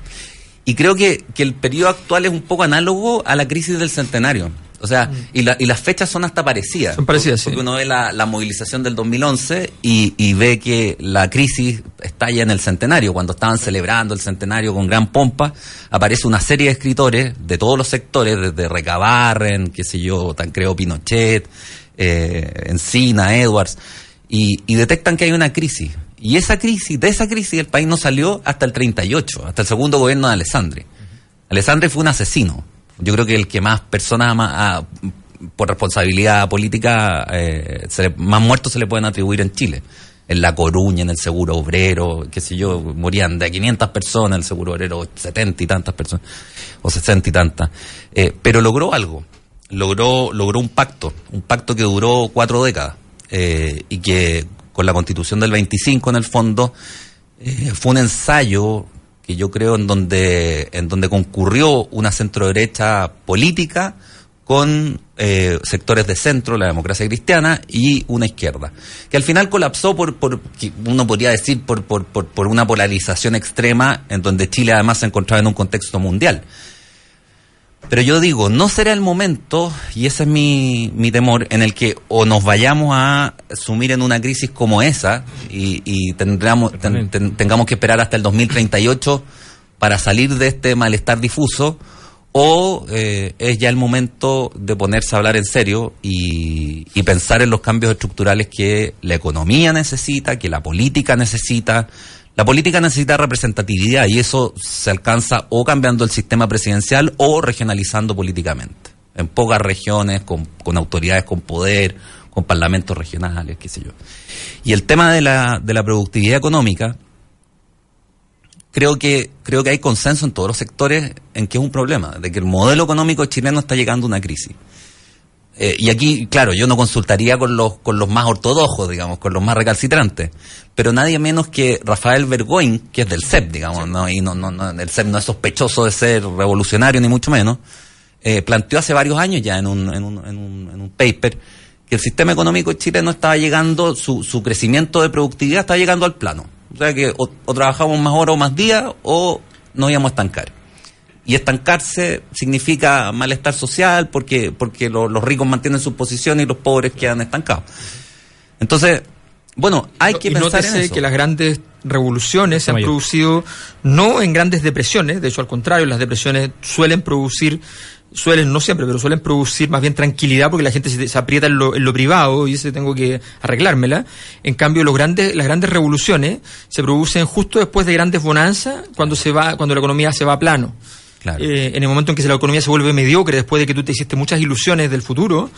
Y creo que, que, el periodo actual es un poco análogo a la crisis del centenario. O sea, mm. y, y las fechas son hasta parecidas. Son parecidas, porque, uno ve la, la, movilización del 2011 y, y ve que la crisis estalla en el centenario. Cuando estaban celebrando el centenario con gran pompa, aparece una serie de escritores de todos los sectores, desde Recabarren, qué sé yo, Tancreo Pinochet, eh, Encina, Edwards, y, y detectan que hay una crisis. Y esa crisis, de esa crisis el país no salió hasta el 38, hasta el segundo gobierno de Alessandri. Alessandri fue un asesino. Yo creo que el que más personas ah, por responsabilidad política, eh, más muertos se le pueden atribuir en Chile. En La Coruña, en el Seguro Obrero, qué sé yo, morían de 500 personas, el Seguro Obrero 70 y tantas personas, o 60 y tantas. Eh, pero logró algo, logró, logró un pacto, un pacto que duró cuatro décadas eh, y que con la constitución del 25 en el fondo eh, fue un ensayo que yo creo en donde, en donde concurrió una centro derecha política con eh, sectores de centro, la democracia cristiana, y una izquierda, que al final colapsó por, por uno podría decir, por, por, por, por una polarización extrema, en donde Chile además se encontraba en un contexto mundial. Pero yo digo, no será el momento, y ese es mi, mi temor, en el que o nos vayamos a sumir en una crisis como esa y, y tendremos, ten- ten- tengamos que esperar hasta el 2038 para salir de este malestar difuso, o eh, es ya el momento de ponerse a hablar en serio y, y pensar en los cambios estructurales que la economía necesita, que la política necesita. La política necesita representatividad y eso se alcanza o cambiando el sistema presidencial o regionalizando políticamente. En pocas regiones, con, autoridades con poder, con parlamentos regionales, qué sé yo. Y el tema de la, de la productividad económica, creo que creo que hay consenso en todos los sectores en que es un problema, de que el modelo económico chileno está llegando a una crisis. Eh, y aquí, claro, yo no consultaría con los con los más ortodoxos, digamos, con los más recalcitrantes, pero nadie menos que Rafael Bergoin, que es del CEP, digamos, ¿no? y no, no, no, el CEP no es sospechoso de ser revolucionario ni mucho menos, eh, planteó hace varios años ya en un, en un, en un, en un paper que el sistema económico chileno estaba llegando, su, su crecimiento de productividad estaba llegando al plano. O sea que o, o trabajamos más horas o más días o nos íbamos a estancar. Y estancarse significa malestar social porque, porque lo- los ricos mantienen su posición y los pobres quedan estancados. Entonces, bueno, hay que y pensar en eso. que las grandes revoluciones se han Mayor. producido no en grandes depresiones, de hecho al contrario, las depresiones suelen producir, suelen, no siempre, pero suelen producir más bien tranquilidad porque la gente se, se aprieta en lo, en lo privado y dice tengo que arreglármela. En cambio, los grandes, las grandes revoluciones se producen justo después de grandes bonanzas cuando se va, cuando la economía se va a plano. Claro. Eh, en el momento en que la economía se vuelve mediocre, después de que tú te hiciste muchas ilusiones del futuro,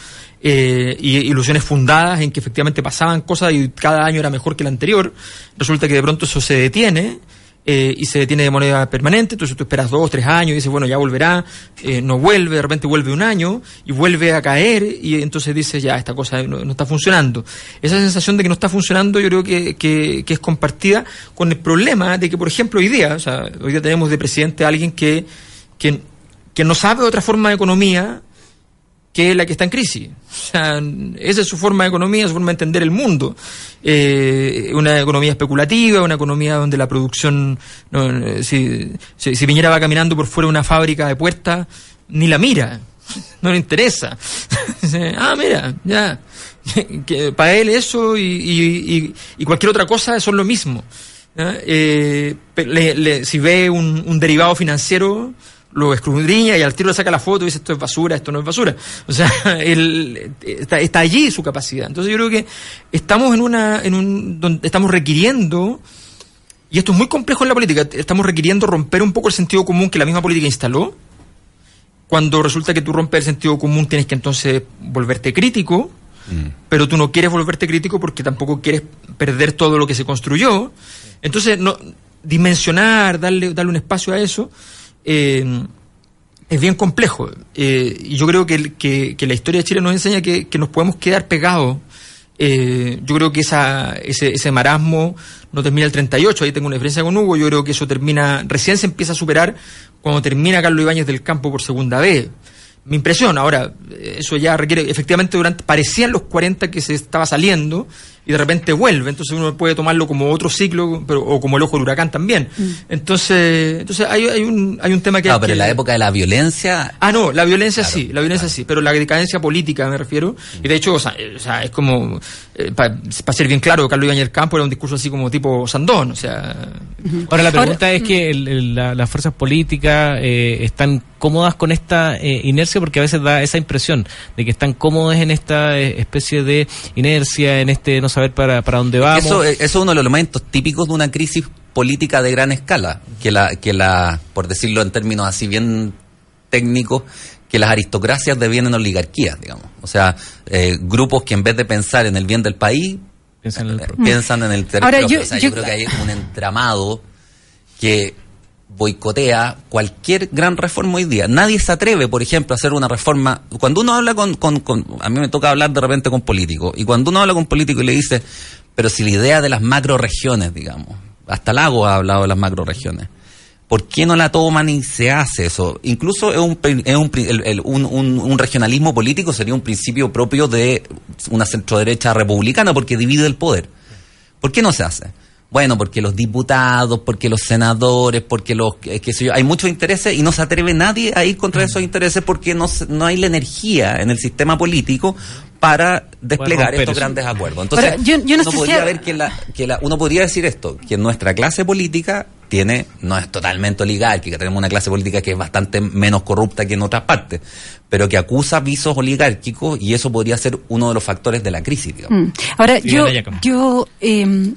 eh, y ilusiones fundadas en que efectivamente pasaban cosas y cada año era mejor que el anterior, resulta que de pronto eso se detiene. eh, y se detiene de manera permanente, entonces tú esperas dos, tres años y dices, bueno, ya volverá, eh, no vuelve, de repente vuelve un año y vuelve a caer y entonces dices, ya, esta cosa no, no está funcionando. Esa sensación de que no está funcionando yo creo que, que, que es compartida con el problema de que, por ejemplo, hoy día, o sea, hoy día tenemos de presidente a alguien que, que, que no sabe otra forma de economía que la que está en crisis. O sea, esa es su forma de economía, su forma de entender el mundo. Eh, una economía especulativa, una economía donde la producción, no, eh, si, si, si va caminando por fuera de una fábrica de puertas, ni la mira, no le interesa. Ah, mira, ya. Que para él eso y, y, y, cualquier otra cosa son lo mismo. Eh, si ve un derivado financiero, lo escudriña y al tiro le saca la foto y dice esto es basura, esto no es basura. O sea, él, está, está allí su capacidad. Entonces yo creo que estamos en una, en un, donde estamos requiriendo, y esto es muy complejo en la política, estamos requiriendo romper un poco el sentido común que la misma política instaló. Cuando resulta que tú rompes el sentido común tienes que entonces volverte crítico, pero tú no quieres volverte crítico porque tampoco quieres perder todo lo que se construyó. Entonces, no, dimensionar, darle, darle un espacio a eso, eh, es bien complejo. Eh, y yo creo que, que, la historia de Chile nos enseña que, que nos podemos quedar pegados. Eh, yo creo que esa, ese, ese marasmo no termina el 38, ahí tengo una diferencia con Hugo, yo creo que eso termina, recién se empieza a superar cuando termina Carlos Ibáñez del Campo por segunda vez. Mi impresión, ahora, eso ya requiere, efectivamente, durante, parecían los 40 que se estaba saliendo y de repente vuelve, entonces uno puede tomarlo como otro ciclo, pero, o como el ojo del huracán también. Entonces, entonces hay, hay, un, hay un tema que... Claro, pero en que- la época de la violencia, Ah, no, la violencia Claro, sí, la violencia sí, pero la decadencia política me refiero. Y de hecho, o sea, eh, o sea, es como, para ser bien claro, Carlos Ibañez Campo era un discurso así como tipo Sandón, o sea... Ahora la pregunta Ahora, es que el- el- la- las fuerzas políticas eh, están cómodas con esta eh, inercia porque a veces da esa impresión de que están cómodos en esta eh, especie de inercia, en este no saber para, para dónde vamos. Eso, eh, eso es uno de los elementos típicos de una crisis política de gran escala, que la, que la, por decirlo en términos así bien técnicos, que las aristocracias devienen oligarquías, digamos. O sea, eh, grupos que en vez de pensar en el bien del país, Piensan en el eh, pro- piensan en el ter- Ahora, propio. yo- o sea, yo, yo- creo que hay un entramado que boicotea cualquier gran reforma hoy día. Nadie se atreve, por ejemplo, a hacer una reforma. Cuando uno habla con, con, con- a mí me toca hablar de repente con políticos, y cuando uno habla con políticos y le dice, pero si la idea de las macroregiones, digamos, hasta Lago ha hablado de las macroregiones, ¿por qué no la toman y se hace eso? Incluso es un, es un, el- el- un, un- un regionalismo político sería un principio propio de una centroderecha republicana porque divide el poder. ¿Por qué no se hace? bueno, porque los diputados, porque los senadores, porque los, eh, qué sé yo, hay muchos intereses y no se atreve nadie a ir contra esos intereses porque no, se- no hay la energía en el sistema político para desplegar estos eso. grandes acuerdos. Entonces, yo- yo no uno si podría ver que la, que la, uno podría decir esto, que nuestra clase política tiene, no es totalmente oligárquica, tenemos una clase política que es bastante menos corrupta que en otras partes, pero que acusa visos oligárquicos y eso podría ser uno de los factores de la crisis, digamos. Mm. Ahora, Sí, yo, eh,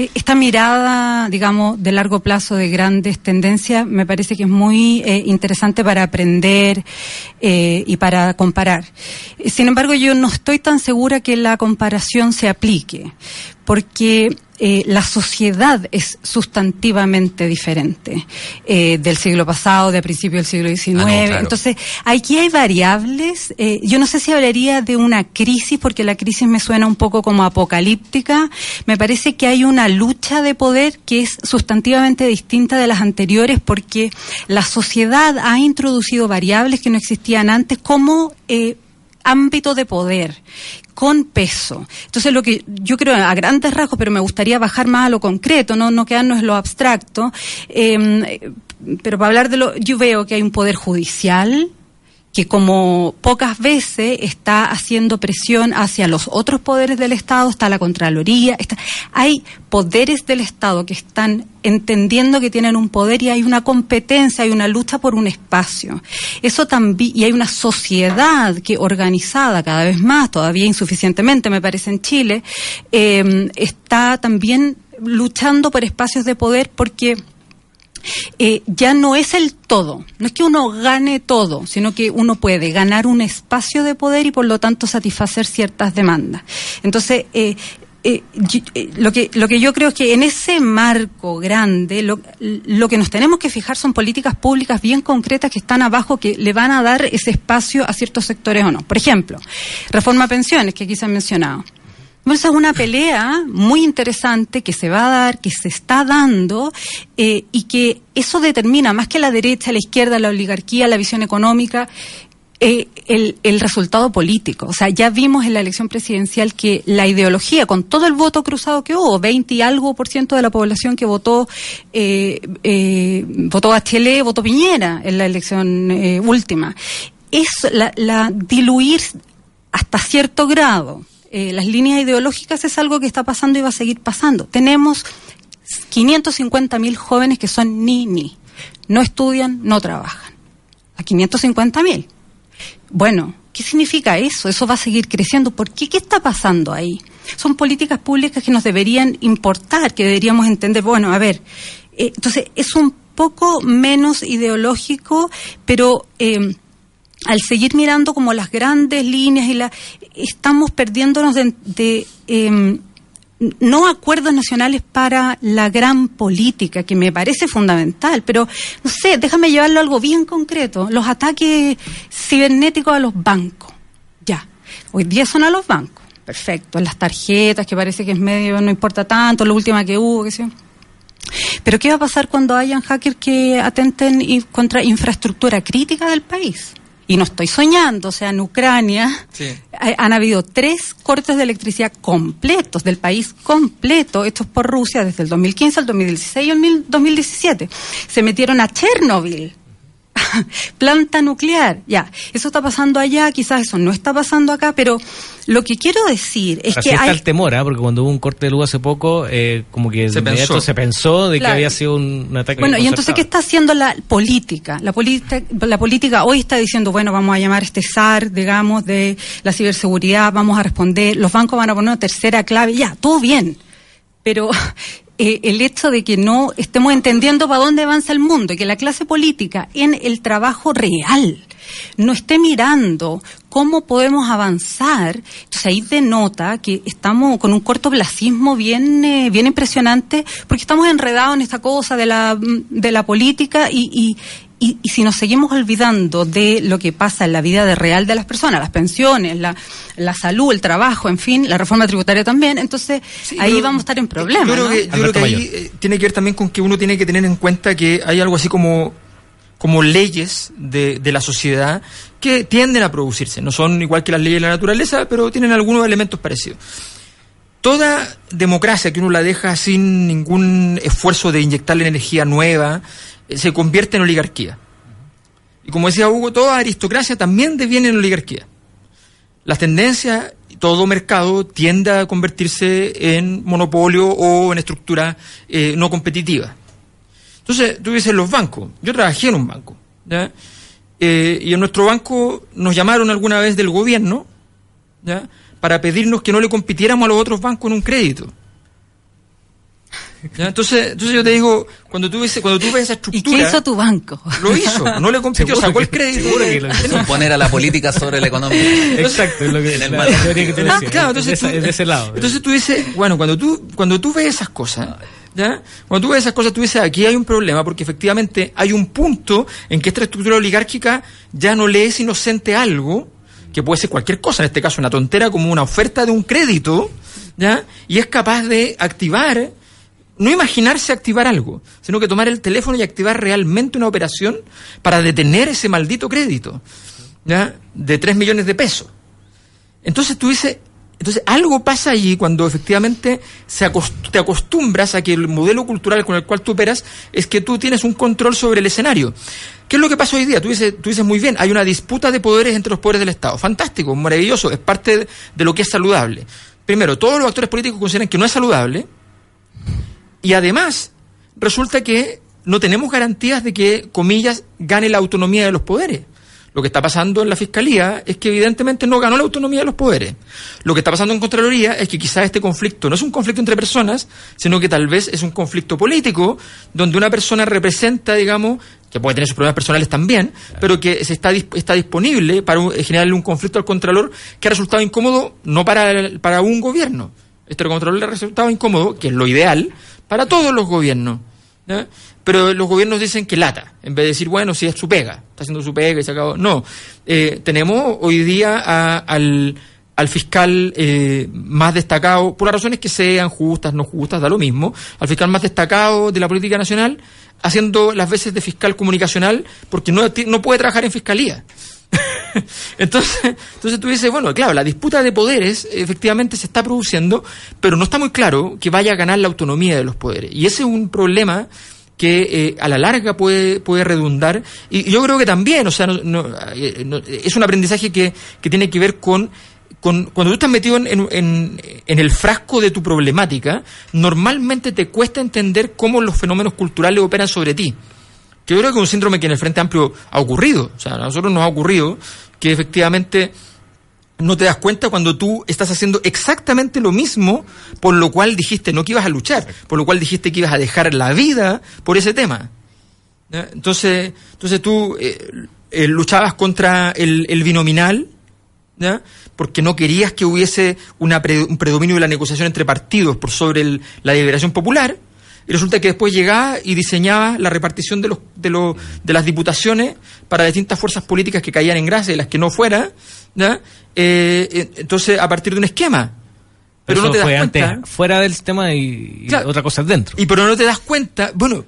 eh, esta mirada, digamos, de largo plazo de grandes tendencias, me parece que es muy eh, interesante para aprender eh, y para comparar. Sin embargo, yo no estoy tan segura que la comparación se aplique, porque eh, la sociedad es sustantivamente diferente eh, del siglo pasado, de principios del siglo XIX. Ah, no, claro. Entonces, aquí hay variables. eh, yo no sé si hablaría de una crisis, porque la crisis me suena un poco como apocalíptica. Me parece que hay una lucha de poder que es sustantivamente distinta de las anteriores, porque la sociedad ha introducido variables que no existían antes, como eh, ámbito de poder con peso. Entonces, lo que yo creo a grandes rasgos, pero me gustaría bajar más a lo concreto, no, no quedarnos en lo abstracto, eh, pero para hablar de lo, yo veo que hay un poder judicial que como pocas veces está haciendo presión hacia los otros poderes del Estado, está la Contraloría, está, hay poderes del Estado que están entendiendo que tienen un poder y hay una competencia, hay una lucha por un espacio. Eso también, y hay una sociedad que organizada cada vez más, todavía insuficientemente me parece en Chile, eh, está también luchando por espacios de poder porque eh, ya no es el todo. No es que uno gane todo, sino que uno puede ganar un espacio de poder y por lo tanto satisfacer ciertas demandas. Entonces, eh, eh, lo que lo que yo creo es que en ese marco grande lo, lo que nos tenemos que fijar son políticas públicas bien concretas que están abajo que le van a dar ese espacio a ciertos sectores o no. Por ejemplo, reforma pensiones que aquí se han mencionado. Esa es una pelea muy interesante que se va a dar, que se está dando eh, y que eso determina más que la derecha, la izquierda, la oligarquía, la visión económica, eh, el, el resultado político. O sea, ya vimos en la elección presidencial que la ideología, con todo el voto cruzado que hubo, 20 y algo por ciento de la población que votó, eh, eh, votó Bachelet, votó Piñera en la elección última, es la diluir hasta cierto grado eh, las líneas ideológicas es algo que está pasando y va a seguir pasando. Tenemos 550 mil jóvenes que son ni ni, no estudian, no trabajan. A 550 mil. Bueno, ¿qué significa eso? Eso va a seguir creciendo. ¿Por qué? ¿Qué está pasando ahí? Son políticas públicas que nos deberían importar, que deberíamos entender. Bueno, a ver, eh, entonces es un poco menos ideológico, pero eh, al seguir mirando como las grandes líneas y la estamos perdiéndonos de, de, eh, no acuerdos nacionales para la gran política, que me parece fundamental, pero no sé, déjame llevarlo a algo bien concreto. Los ataques cibernéticos a los bancos. Ya. Hoy día son a los bancos. Perfecto. Las tarjetas, que parece que es medio, no importa tanto, lo última que hubo, que sé. Pero ¿qué va a pasar cuando hayan hackers que atenten contra infraestructura crítica del país? Y no estoy soñando, o sea, en Ucrania Sí. han habido tres cortes de electricidad completos del país completo, hechos por Rusia desde el 2015 al 2016 y el mil- 2017. Se metieron a Chernobyl, planta nuclear, ya. Eso está pasando allá, quizás eso no está pasando acá, pero lo que quiero decir es Así que está hay... el temor, ¿ah? porque cuando hubo un corte de luz hace poco, eh, como que de Se inmediato pensó. se pensó de que había sido un, un ataque Bueno, y entonces, ¿qué está haciendo la política? La, política? la política hoy está diciendo, bueno, vamos a llamar a este SAR, digamos, de la ciberseguridad, vamos a responder, los bancos van a poner una tercera clave, ya, todo bien. Pero eh, el hecho de que no estemos entendiendo para dónde avanza el mundo y que la clase política en el trabajo real no esté mirando cómo podemos avanzar, entonces ahí denota que estamos con un cortoplacismo bien, eh, bien impresionante, porque estamos enredados en esta cosa de la, de la política y, y, y, y si nos seguimos olvidando de lo que pasa en la vida de real de las personas, las pensiones, la, la salud, el trabajo, en fin, la reforma tributaria también, entonces Sí, ahí pero vamos a estar en problemas. Yo creo ¿no? que, yo creo que ahí eh, tiene que ver también con que uno tiene que tener en cuenta que hay algo así como, como leyes de, de la sociedad que tienden a producirse. No son igual que las leyes de la naturaleza, pero tienen algunos elementos parecidos. toda democracia que uno la deja sin ningún esfuerzo de inyectarle energía nueva, se convierte en oligarquía. Y como decía Hugo, toda aristocracia también deviene en oligarquía. Las tendencias, todo mercado tiende a convertirse en monopolio o en estructura eh, no competitiva. Entonces, tú dices los bancos. Yo trabajé en un banco. Eh, y en nuestro banco nos llamaron alguna vez del gobierno para pedirnos que no le compitiéramos a los otros bancos en un crédito. ¿Ya? Entonces, entonces yo te digo, cuando tú ves, cuando tú ves esa ¿Y estructura... qué hizo tu banco? Lo hizo, no le compitió, sacó el que- crédito. que lo hizo. Poner a la política sobre la economía. Exacto, es lo que En el la teoría que tú Ah, claro, es entonces de, esa- tú- es de ese lado. Entonces tú dices, bueno, cuando tú, cuando tú ves esas cosas, ¿ya? Cuando tú ves esas cosas, tú dices, aquí hay un problema, porque efectivamente hay un punto en que esta estructura oligárquica ya no le es inocente algo, que puede ser cualquier cosa, en este caso una tontera como una oferta de un crédito, ¿ya? Y es capaz de activar, no imaginarse activar algo, sino que tomar el teléfono y activar realmente una operación para detener ese maldito crédito, ¿ya? De 3 millones de pesos. Entonces tú dices, entonces algo pasa allí cuando efectivamente se acost- te acostumbras a que el modelo cultural con el cual tú operas es que tú tienes un control sobre el escenario. ¿Qué es lo que pasa hoy día? Tú dices, tú dices muy bien, hay una disputa de poderes entre los poderes del Estado. Fantástico, maravilloso, es parte de, de lo que es saludable. Primero, todos los actores políticos consideran que no es saludable y además resulta que no tenemos garantías de que, comillas, gane la autonomía de los poderes. Lo que está pasando en la Fiscalía es que evidentemente no ganó la autonomía de los poderes. Lo que está pasando en Contraloría es que quizás este conflicto no es un conflicto entre personas, sino que tal vez es un conflicto político, donde una persona representa, digamos, que puede tener sus problemas personales también, pero que se está, está disponible para un- generarle un conflicto al Contralor que ha resultado incómodo no para, el- para un gobierno. Este Contralor le ha resultado incómodo, que es lo ideal, para todos los gobiernos. Pero los gobiernos dicen que lata, en vez de decir, bueno, si es su pega, está haciendo su pega y se acabó. No, Eh, tenemos hoy día a- al, al fiscal eh, más destacado, por las razones que sean justas, no justas, da lo mismo, al fiscal más destacado de la política nacional, haciendo las veces de fiscal comunicacional, porque no, no puede trabajar en fiscalía. entonces, entonces tú dices, bueno, claro, la disputa de poderes efectivamente se está produciendo, pero no está muy claro que vaya a ganar la autonomía de los poderes. Y ese es un problema que eh, a la larga puede, puede redundar. Y yo creo que también, o sea, no- no, eh, es un aprendizaje que, que tiene que ver con con- cuando tú estás metido en- en el frasco de tu problemática, normalmente te cuesta entender cómo los fenómenos culturales operan sobre ti. Que yo creo que es un síndrome que en el Frente Amplio ha ocurrido. O sea, a nosotros nos ha ocurrido que efectivamente no te das cuenta cuando tú estás haciendo exactamente lo mismo por lo cual dijiste no que ibas a luchar, por lo cual dijiste que ibas a dejar la vida por ese tema. Entonces, entonces tú eh, eh, luchabas contra el, el binominal, ¿ya? porque no querías que hubiese una pre- un predominio de la negociación entre partidos por sobre el- la deliberación popular, y resulta que después llegaba y diseñaba la repartición de, los, de, los, de las diputaciones para distintas fuerzas políticas que caían en gracia y las que no fuera, ¿ya? Eh, eh, entonces a partir de un esquema. Pero Eso no te das fue cuenta. antes fuera del tema y, otra cosa dentro. Y pero no te das cuenta, bueno,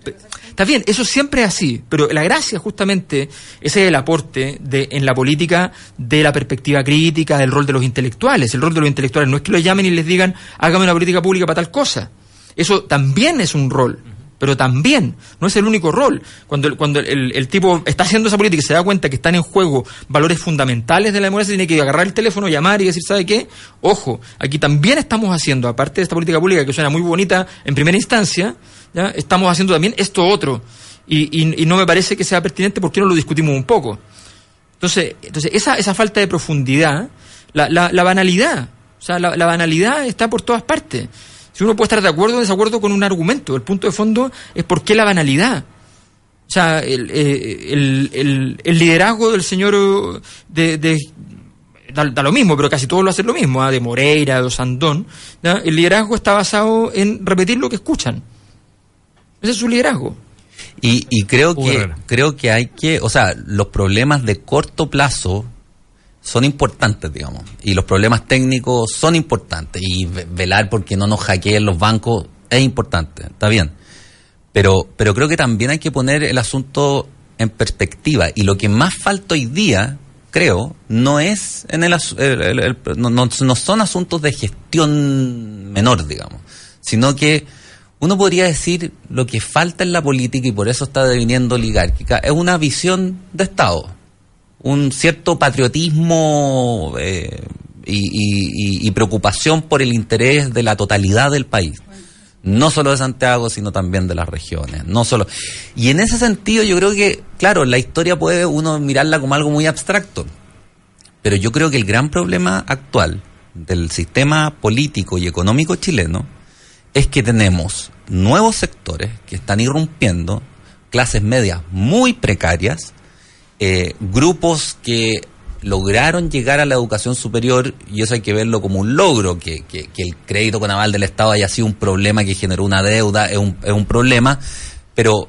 está bien, eso siempre es así, pero la gracia justamente, ese es el aporte de, en la política de la perspectiva crítica, del rol de los intelectuales. El rol de los intelectuales no es que los llamen y les digan, hágame una política pública para tal cosa. Eso también es un rol, pero también no es el único rol. Cuando, el- cuando el, el tipo está haciendo esa política y se da cuenta que están en juego valores fundamentales de la democracia, tiene que agarrar el teléfono, llamar y decir, ¿sabe qué? Ojo, aquí también estamos haciendo, aparte de esta política pública que suena muy bonita en primera instancia, ¿ya? estamos haciendo también esto otro. Y, y- no me parece que sea pertinente porque no lo discutimos un poco. Entonces, entonces esa, esa falta de profundidad, la, la, la banalidad, o sea, la banalidad está por todas partes. Si uno puede estar de acuerdo o desacuerdo con un argumento, el punto de fondo es por qué la banalidad. O sea, el, eh, el, el- el liderazgo del señor eh, de, de- da, da lo mismo, pero casi todos lo hacen lo mismo, ¿ah? de Moreira, de Osandón. ¿ya? El liderazgo está basado en repetir lo que escuchan. Ese es su liderazgo. Y, y creo que creo que hay que, o sea, los problemas de corto plazo son importantes, digamos, y los problemas técnicos son importantes. Y ve- velar porque no nos hackeen los bancos es importante, está bien. Pero pero creo que también hay que poner el asunto en perspectiva. Y lo que más falta hoy día creo, no es en el- el- el- no, no- no son asuntos de gestión menor, digamos, sino que uno podría decir lo que falta en la política y por eso está deviniendo oligárquica es una visión de Estado, un cierto patriotismo eh, y, y- preocupación por el interés de la totalidad del país. No solo de Santiago, sino también de las regiones. No solo. Y en ese sentido, yo creo que, claro, la historia puede uno mirarla como algo muy abstracto. Pero yo creo que el gran problema actual del sistema político y económico chileno es que tenemos nuevos sectores que están irrumpiendo, clases medias muy precarias, eh, grupos que lograron llegar a la educación superior y eso hay que verlo como un logro, que, que- el crédito con aval del Estado haya sido un problema que generó una deuda, es un, es un problema, pero,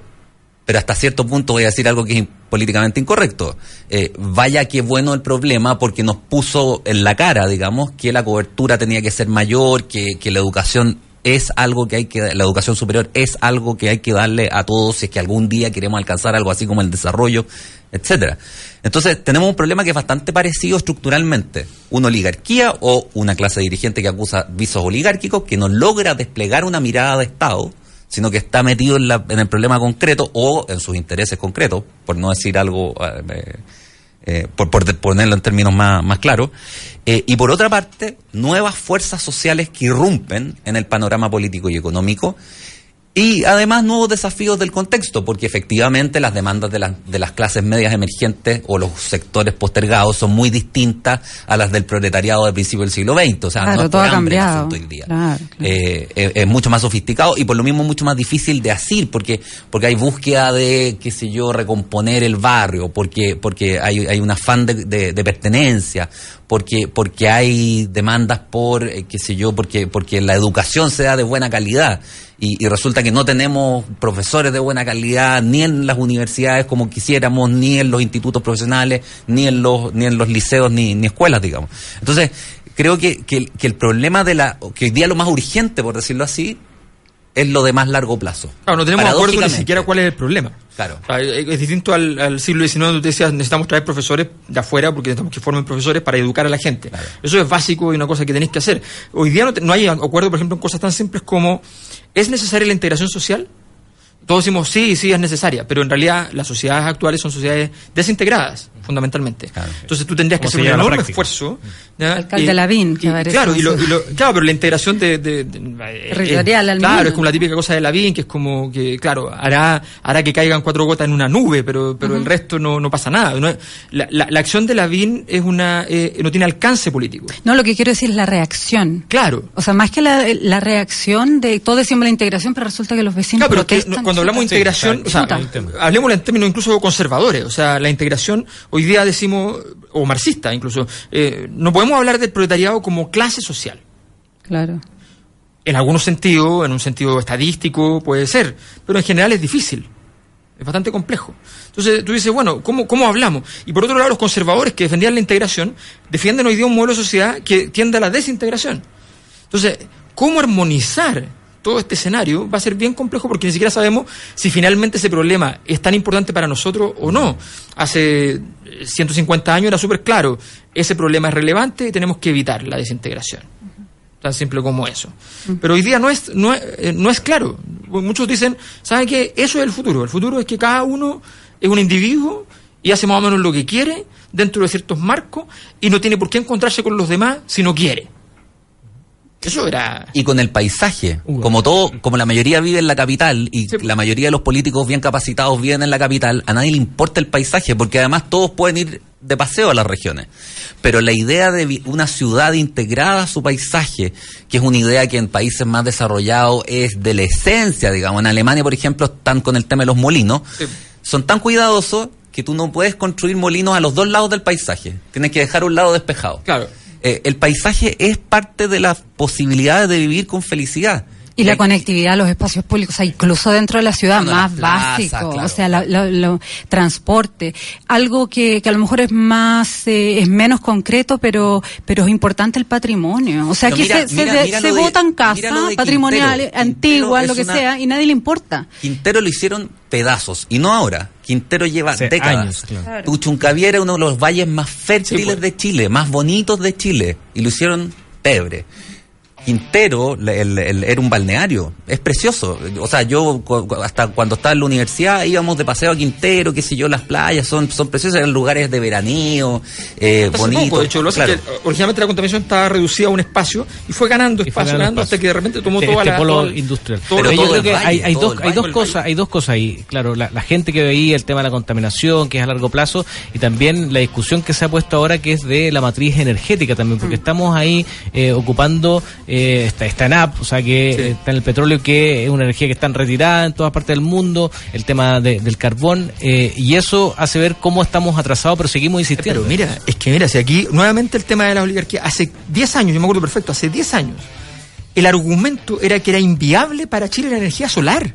pero hasta cierto punto voy a decir algo que es políticamente incorrecto. Eh, vaya que bueno el problema porque nos puso en la cara, digamos, que la cobertura tenía que ser mayor, que, que la educación es algo que hay que, la educación superior es algo que hay que darle a todos si es que algún día queremos alcanzar algo así como el desarrollo, etcétera. Entonces, tenemos un problema que es bastante parecido estructuralmente. Una oligarquía o una clase dirigente que acusa visos oligárquicos que no logra desplegar una mirada de Estado, sino que está metido en, la- en el problema concreto o en sus intereses concretos, por no decir algo, eh, eh, por, ponerlo en términos más, más claros. Eh, y por otra parte, nuevas fuerzas sociales que irrumpen en el panorama político y económico. Y además nuevos desafíos del contexto, porque efectivamente las demandas de, las de las clases medias emergentes o los sectores postergados son muy distintas a las del proletariado del principio del siglo XX. O sea, Claro, no es todo por ha hambre el cambiado. asunto hoy día. Claro, claro. Eh, es, es mucho más sofisticado y por lo mismo mucho más difícil de asir, porque, porque hay búsqueda de, qué sé yo, recomponer el barrio, porque, porque hay, hay un afán de, de- de pertenencia, porque, porque hay demandas por, eh, qué sé yo, porque, porque la educación se da de buena calidad. Y, y resulta que no tenemos profesores de buena calidad ni en las universidades como quisiéramos, ni en los institutos profesionales, ni en los, ni en los liceos, ni, ni escuelas, digamos. Entonces, creo que, que, el- que el problema de la, que hoy día lo más urgente, por decirlo así, es lo de más largo plazo. Claro, no tenemos acuerdo ni siquiera cuál es el problema. Claro. O sea, es distinto al, al siglo XIX, donde decías necesitamos traer profesores de afuera porque necesitamos que formen profesores para educar a la gente. Eso es básico y una cosa que tenéis que hacer. Hoy día no, te- no hay acuerdo, por ejemplo, en cosas tan simples como ¿es necesaria la integración social? Todos decimos sí, sí es necesaria, pero en realidad las sociedades actuales son sociedades desintegradas, fundamentalmente. Claro. Entonces tú tendrías que ¿Cómo se hacer un enorme esfuerzo. ¿ya? Alcalde Y- Lavín, y- que aparece Claro, y lo- y claro, pero la integración de... de- de- eh, Territorial, eh, al Claro, menos. es como la típica cosa de Lavín, que es como que, claro, hará, hará que caigan cuatro gotas en una nube, pero, pero el resto no, no pasa nada. ¿no? La, la- la acción de Lavín es una, eh, no tiene alcance político. No, lo que quiero decir es la reacción. Claro. O sea, más que la, la reacción de todos decimos la integración, pero resulta que los vecinos Claro, pero que protestan. no- cuando hablamos de Sí, integración, o sea, tema. hablemos en términos incluso conservadores, o sea, la integración, hoy día decimos, o marxista incluso, eh, no podemos hablar del proletariado como clase social. Claro. En algunos sentidos, en un sentido estadístico puede ser, pero en general es difícil. Es bastante complejo. Entonces tú dices, bueno, ¿cómo, ¿cómo hablamos? Y por otro lado, los conservadores que defendían la integración defienden hoy día un modelo de sociedad que tiende a la desintegración. Entonces, ¿cómo armonizar todo este escenario? Va a ser bien complejo porque ni siquiera sabemos si finalmente ese problema es tan importante para nosotros o no. Hace eh, 150 años era súper claro, ese problema es relevante y tenemos que evitar la desintegración tan simple como eso. Pero hoy día no es, no, es- eh, no es claro. Muchos dicen, ¿saben qué? Eso es el futuro. El futuro es que cada uno es un individuo y hace más o menos lo que quiere dentro de ciertos marcos y no tiene por qué encontrarse con los demás si no quiere. Eso era... Y con el paisaje, como todo, como la mayoría vive en la capital y Sí. la mayoría de los políticos bien capacitados viven en la capital, a nadie le importa el paisaje, porque además todos pueden ir de paseo a las regiones. Pero la idea de una ciudad integrada a su paisaje, que es una idea que en países más desarrollados es de la esencia, digamos, en Alemania, por ejemplo, están con el tema de los molinos, Sí. son tan cuidadosos que tú no puedes construir molinos a los dos lados del paisaje. Tienes que dejar un lado despejado. Claro. Eh, el paisaje es parte de las posibilidades de vivir con felicidad. Y la conectividad a los espacios públicos, o sea, incluso dentro de la ciudad, más básico, claro, o sea, lo- transporte, algo que, que a lo mejor es más, eh, es menos concreto, pero, pero es importante el patrimonio. O sea, Pero que mira- se, mira- se, de- votan casas patrimoniales, antiguas, lo que una- sea, y nadie le importa. Quintero lo hicieron pedazos, y no ahora. Quintero lleva Hace décadas. años, claro. Puchuncaviera es uno de los valles más fértiles pues. de Chile, más bonitos de Chile, y lo hicieron pebre. Quintero el- el- el- era un balneario, es precioso. O sea, yo hasta cuando estaba en la universidad íbamos de paseo a Quintero, qué sé yo, las playas son, son preciosas, eran lugares de veraneo, eh, bonitos. poco, de hecho, lo Claro. que, eh, originalmente la contaminación estaba reducida a un espacio y fue ganando Y fue espacio, ganando ganando, espacio. hasta que de repente tomó Este- toda este la polo todo el- industrial. todo Pero yo creo que valle, hay, hay dos, hay dos cosas, hay dos cosas ahí. Claro, la, la gente que veía el tema de la contaminación, que es a largo plazo, y también la discusión que se ha puesto ahora, que es de la matriz energética también, Mm. porque estamos ahí eh, ocupando eh, esta, esta NAP, o sea que Sí. eh, está en el petróleo, que es una energía que está retirada en todas partes del mundo, el tema de- del carbón, eh, y eso hace ver cómo estamos atrasados, pero seguimos insistiendo. Pero mira, es que mira, si aquí nuevamente el tema de la oligarquía, hace 10 años, yo me acuerdo perfecto, hace 10 años, el argumento era que era inviable para Chile la energía solar.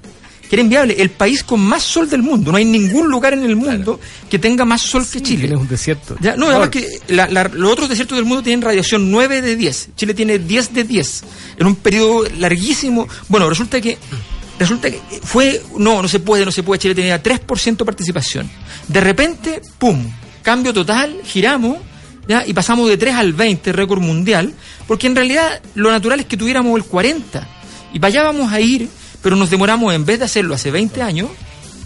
Que era inviable. El país con más sol del mundo. No hay ningún lugar en el mundo que tenga más sol que Chile. Chile es un desierto. Ya, no, además que la- la- los otros desiertos del mundo tienen radiación 9 de 10. Chile tiene 10 de 10. En un periodo larguísimo. Bueno, resulta que. Resulta que fue. No, no se puede, no se puede. Chile tenía 3% de participación. De repente, ¡pum! Cambio total, giramos. ¿ya? Y pasamos de 3 al 20, récord mundial. Porque en realidad lo natural es que tuviéramos el 40. Y vamos a ir, pero nos demoramos, en vez de hacerlo hace 20 años,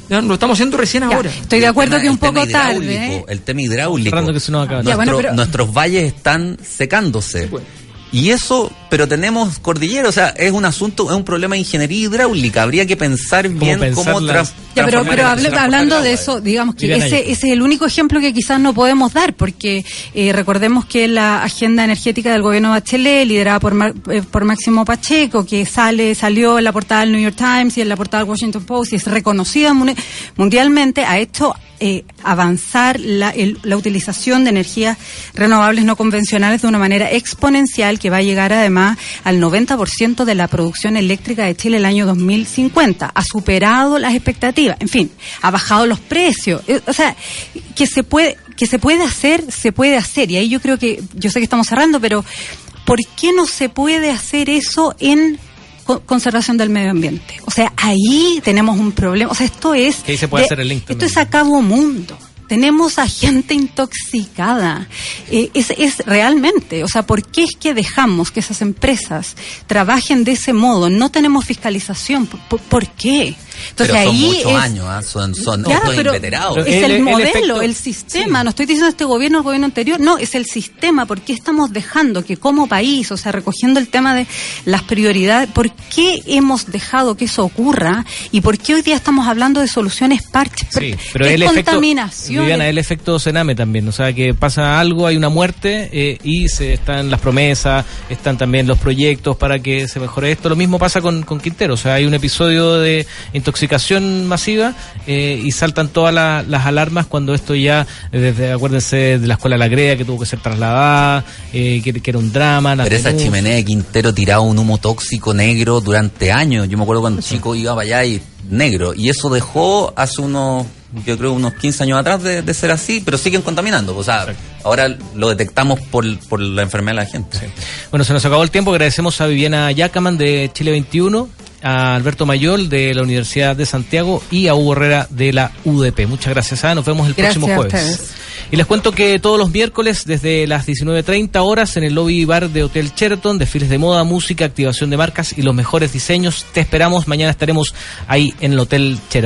ya, lo estamos haciendo recién Ya, ahora. estoy de acuerdo tema- que un el tema poco tarde. hidráulico, ¿eh? El tema hidráulico. Que se nos acaba. Ya, bueno, Nuestro- pero- Nuestros valles están secándose. Sí, pues. Y eso, pero tenemos cordillera, o sea, es un asunto, es un problema de ingeniería hidráulica. Habría que pensar bien pensar cómo las- tra- Ya, pero, hable- hablando de eso, digamos que ese, ese es el único ejemplo que quizás no podemos dar, porque eh, recordemos que la agenda energética del gobierno Bachelet, liderada por, Mar- eh, por Máximo Pacheco, que sale salió en la portada del New York Times y en la portada del Washington Post y es reconocida mundialmente, ha hecho eh, avanzar la, el- la utilización de energías renovables no convencionales de una manera exponencial que va a llegar además al 90% de la producción eléctrica de Chile el año 2050. Ha superado las expectativas, en fin, ha bajado los precios. Eh, O sea, que se puede que se puede hacer, se puede hacer. Y ahí yo creo que, yo sé que estamos cerrando, pero ¿por qué no se puede hacer eso en co- conservación del medio ambiente. O sea, ahí tenemos un problema. O sea, esto es... Que ahí se puede hacer el link Esto es a cabo mundo. Tenemos a gente intoxicada. Eh, es, es realmente, o sea, ¿por qué es que dejamos que esas empresas trabajen de ese modo? No tenemos fiscalización. ¿Por, qué? Entonces pero son ahí muchos es, años, ¿ah? son, son Claro, estos pero inveterados. Pero es el- el, el modelo, efecto- el sistema. No estoy diciendo este gobierno o el gobierno anterior. No, es el sistema. ¿Por qué estamos dejando que como país, o sea, recogiendo el tema de las prioridades, por qué hemos dejado que eso ocurra y por qué hoy día estamos hablando de soluciones parches? Sí, pero es el efecto, contaminación. Viviana, el efecto cename también, o sea que pasa algo, hay una muerte eh, y se están las promesas, están también los proyectos para que se mejore esto. Lo mismo pasa con, con Quintero, o sea hay un episodio de intoxicación masiva eh, y saltan todas la- las alarmas cuando esto ya, desde, acuérdense de la escuela La Grea que tuvo que ser trasladada, eh, que, que era un drama. Pero esa chimenea de Quintero tiraba un humo tóxico negro durante años. Yo me acuerdo cuando chico iba para allá y negro. Y eso dejó hace unos, yo creo, unos 15 años atrás de, de ser así, pero siguen contaminando. O sea, ahora lo detectamos por, por la enfermedad de la gente. Bueno, se nos acabó el tiempo. Agradecemos a Viviana Yacaman de Chile 21, a Alberto Mayol de la Universidad de Santiago y a Hugo Herrera de la UDP. Muchas gracias. ¿ah? Nos vemos el Gracias próximo jueves. Y les cuento que todos los miércoles, desde las 19.30 horas, en el lobby bar de Hotel Sheraton, desfiles de moda, música, activación de marcas y los mejores diseños. Te esperamos. Mañana estaremos ahí en el Hotel Sheraton.